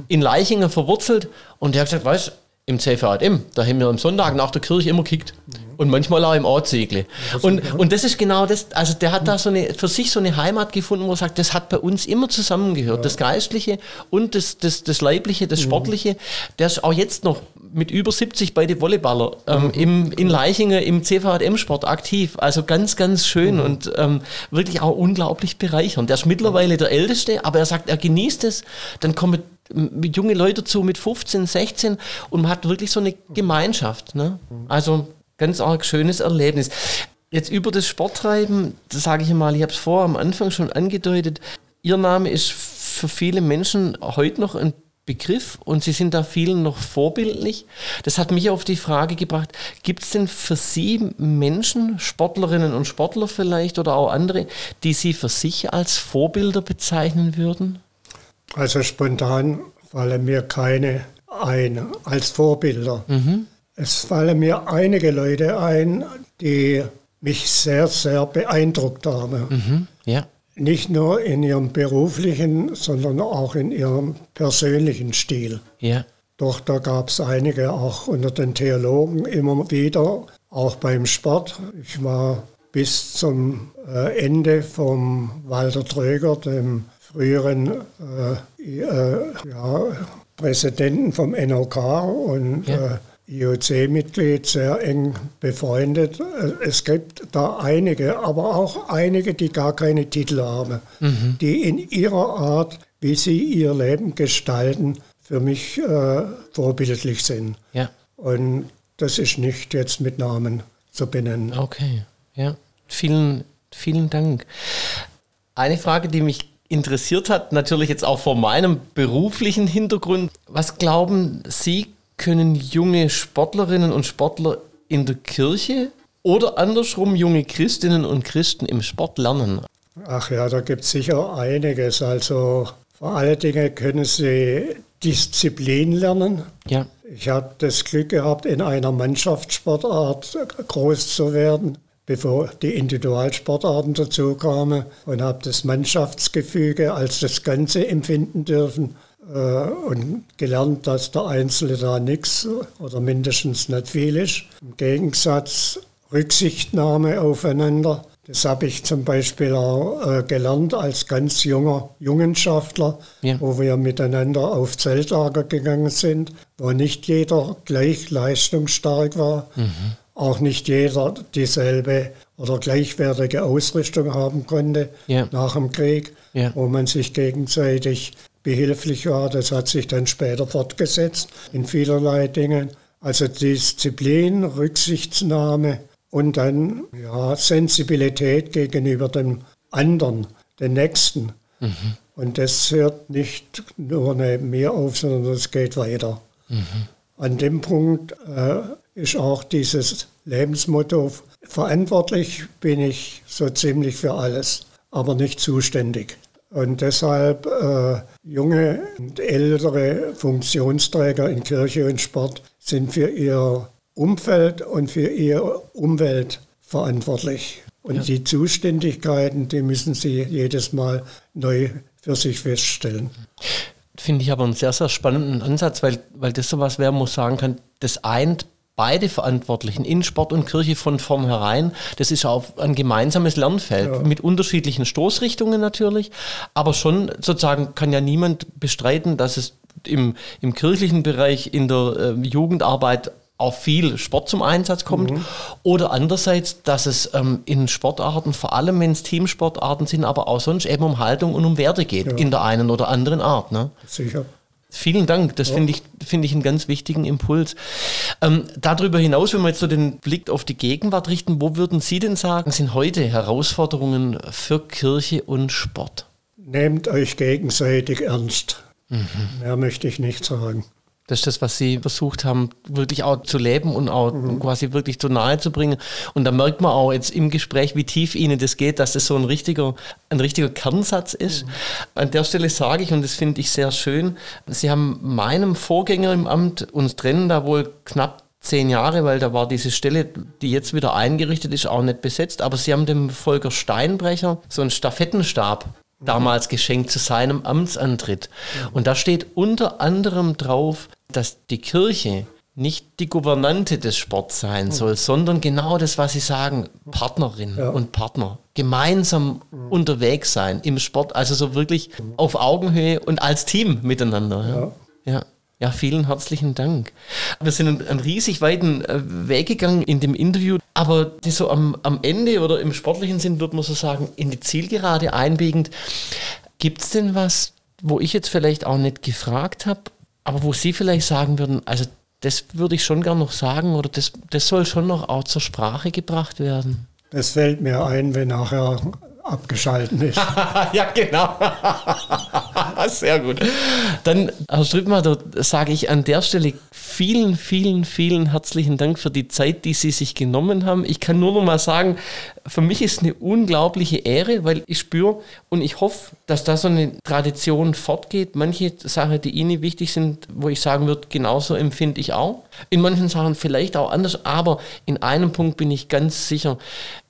in Leichingen verwurzelt. Und der hat gesagt, weißt im CVM, da haben wir am Sonntag nach der Kirche immer gekickt. Und manchmal auch im Ortsegle. Und, und das ist genau das, also der hat da so eine, für sich so eine Heimat gefunden, wo er sagt, das hat bei uns immer zusammengehört. Das Geistliche und das, das, das Leibliche, das Sportliche. Der ist auch jetzt noch mit über 70 bei den Volleyballer ähm, im, in Leichingen im CVM-Sport aktiv. Also ganz, ganz schön und ähm, wirklich auch unglaublich bereichernd. Der ist mittlerweile der Älteste, aber er sagt, er genießt es. Dann kommen junge Leute zu mit 15, 16 und man hat wirklich so eine Gemeinschaft. Ne? Also ganz arg schönes Erlebnis. Jetzt über das Sporttreiben, das sage ich mal, ich habe es vorher am Anfang schon angedeutet, Ihr Name ist für viele Menschen heute noch ein Begriff und Sie sind da vielen noch vorbildlich. Das hat mich auf die Frage gebracht, gibt es denn für Sie Menschen, Sportlerinnen und Sportler vielleicht oder auch andere, die Sie für sich als Vorbilder bezeichnen würden? Also spontan fallen mir keine ein als Vorbilder. Es fallen mir einige Leute ein, die mich sehr, sehr beeindruckt haben. Mhm. Ja. Nicht nur in ihrem beruflichen, sondern auch in ihrem persönlichen Stil. Ja. Doch da gab es einige auch unter den Theologen immer wieder, auch beim Sport. Ich war bis zum äh, Ende vom Walter Tröger, dem früheren äh, äh, ja, Präsidenten vom NOK und ja. Äh, IOC-Mitglied, sehr eng befreundet. Äh, es gibt da einige, aber auch einige, die gar keine Titel haben, mhm. die in ihrer Art, wie sie ihr Leben gestalten, für mich äh, vorbildlich sind. Ja. Und das ist nicht jetzt mit Namen zu benennen. Okay, ja. Vielen, vielen Dank. Eine Frage, die mich interessiert hat, natürlich jetzt auch vor meinem beruflichen Hintergrund. Was glauben Sie, können junge Sportlerinnen und Sportler in der Kirche oder andersrum junge Christinnen und Christen im Sport lernen? Ach ja, da gibt es sicher einiges. Also vor allen Dingen können sie Disziplin lernen. Ja. Ich habe das Glück gehabt, in einer Mannschaftssportart groß zu werden bevor die Individualsportarten dazu kamen und habe das Mannschaftsgefüge als das Ganze empfinden dürfen äh, und gelernt, dass der Einzelne da nichts oder mindestens nicht viel ist. Im Gegensatz Rücksichtnahme aufeinander. Das habe ich zum Beispiel auch äh, gelernt als ganz junger Jungenschaftler, ja. wo wir miteinander auf Zeltlager gegangen sind, wo nicht jeder gleich leistungsstark war. Mhm auch nicht jeder dieselbe oder gleichwertige Ausrüstung haben konnte ja. nach dem Krieg, ja. wo man sich gegenseitig behilflich war. Das hat sich dann später fortgesetzt in vielerlei Dingen. Also Disziplin, Rücksichtsnahme und dann ja, Sensibilität gegenüber dem anderen, den Nächsten. Mhm. Und das hört nicht nur neben mir auf, sondern es geht weiter. Mhm. An dem Punkt äh, ist auch dieses Lebensmotto, verantwortlich bin ich so ziemlich für alles, aber nicht zuständig. Und deshalb äh, junge und ältere Funktionsträger in Kirche und Sport sind für ihr Umfeld und für ihre Umwelt verantwortlich. Und ja. die Zuständigkeiten, die müssen sie jedes Mal neu für sich feststellen. Finde ich aber einen sehr, sehr spannenden Ansatz, weil, weil das so was wäre, muss sagen kann, das eint beide Verantwortlichen in Sport und Kirche von vornherein. Das ist auch ein gemeinsames Lernfeld ja. mit unterschiedlichen Stoßrichtungen natürlich, aber schon sozusagen kann ja niemand bestreiten, dass es im, im kirchlichen Bereich in der äh, Jugendarbeit auch viel Sport zum Einsatz kommt. Mhm. Oder andererseits, dass es ähm, in Sportarten, vor allem wenn es Teamsportarten sind, aber auch sonst eben um Haltung und um Werte geht, ja. in der einen oder anderen Art. Ne? Sicher. Vielen Dank, das ja. finde ich, find ich einen ganz wichtigen Impuls. Ähm, darüber hinaus, wenn wir jetzt so den Blick auf die Gegenwart richten, wo würden Sie denn sagen, sind heute Herausforderungen für Kirche und Sport? Nehmt euch gegenseitig ernst. Mhm. Mehr möchte ich nicht sagen. Das ist das, was sie versucht haben, wirklich auch zu leben und auch mhm. quasi wirklich zu nahe zu bringen. Und da merkt man auch jetzt im Gespräch, wie tief ihnen das geht, dass das so ein richtiger, ein richtiger Kernsatz ist. Mhm. An der Stelle sage ich, und das finde ich sehr schön, sie haben meinem Vorgänger im Amt, uns trennen da wohl knapp zehn Jahre, weil da war diese Stelle, die jetzt wieder eingerichtet ist, auch nicht besetzt. Aber sie haben dem Volker Steinbrecher so einen Stafettenstab damals geschenkt zu seinem Amtsantritt. Und da steht unter anderem drauf, dass die Kirche nicht die Gouvernante des Sports sein soll, sondern genau das, was Sie sagen, Partnerin ja. und Partner. Gemeinsam unterwegs sein im Sport, also so wirklich auf Augenhöhe und als Team miteinander. Ja. ja. Ja, vielen herzlichen Dank. Wir sind einen riesig weiten äh, Weg gegangen in dem Interview, aber die so am, am Ende oder im sportlichen Sinn, würde man so sagen, in die Zielgerade einbiegend. Gibt es denn was, wo ich jetzt vielleicht auch nicht gefragt habe, aber wo Sie vielleicht sagen würden, also das würde ich schon gern noch sagen oder das, das soll schon noch auch zur Sprache gebracht werden? Das fällt mir ein, wenn nachher abgeschalten ist. ja, genau. Sehr gut. Dann, Herr Strittmatter, sage ich an der Stelle vielen, vielen, vielen herzlichen Dank für die Zeit, die Sie sich genommen haben. Ich kann nur noch mal sagen, für mich ist eine unglaubliche Ehre, weil ich spüre und ich hoffe, dass da so eine Tradition fortgeht. Manche Sachen, die Ihnen wichtig sind, wo ich sagen würde, genauso empfinde ich auch. In manchen Sachen vielleicht auch anders, aber in einem Punkt bin ich ganz sicher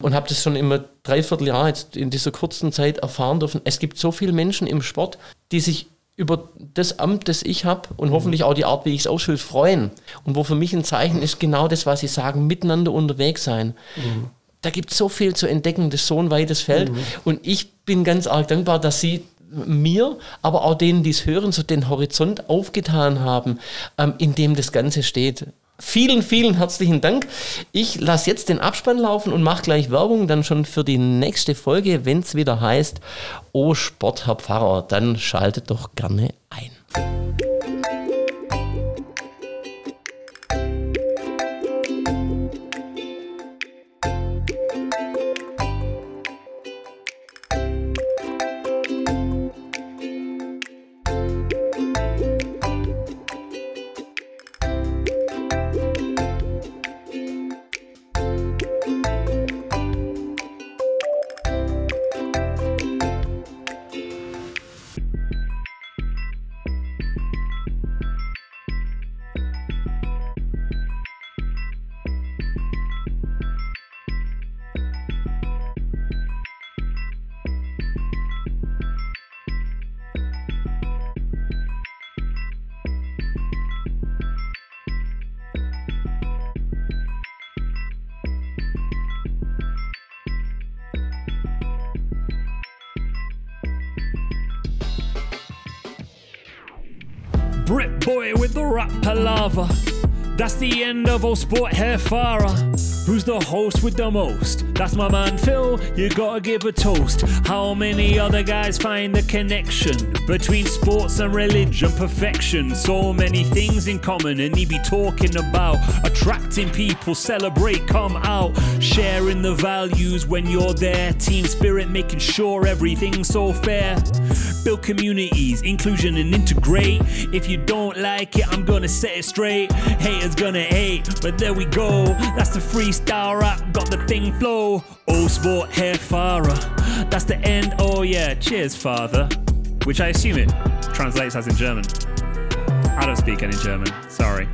und habe das schon immer dreiviertel Jahr jetzt in dieser kurzen Zeit erfahren dürfen. Es gibt so viele Menschen im Sport, die sich über das Amt, das ich habe und mhm. hoffentlich auch die Art, wie ich es ausfülle, freuen. Und wo für mich ein Zeichen ist, genau das, was Sie sagen, miteinander unterwegs sein. Mhm. Da gibt es so viel zu entdecken, das ist so ein weites Feld. Mhm. Und ich bin ganz arg dankbar, dass Sie mir, aber auch denen, die es hören, so den Horizont aufgetan haben, ähm, in dem das Ganze steht. Vielen, vielen herzlichen Dank. Ich lasse jetzt den Abspann laufen und mache gleich Werbung dann schon für die nächste Folge, wenn es wieder heißt, Oh Sport, Herr Pfarrer, dann schaltet doch gerne ein. All sport hair Farah. Who's the host with the most? That's my man Phil, you gotta give a toast. How many other guys find the connection between sports and religion? Perfection. So many things in common, and he be talking about attracting people, celebrate, come out, sharing the values when you're there. Team spirit, making sure everything's so fair. Build communities, inclusion, and integrate. If you don't like it, I'm gonna set it straight. Haters gonna hate, but there we go. That's the freestyle rap, got the thing flow. Oh, sport hair Farah. That's the end. Oh, yeah. Cheers, father. Which I assume it translates as in German. I don't speak any German. Sorry.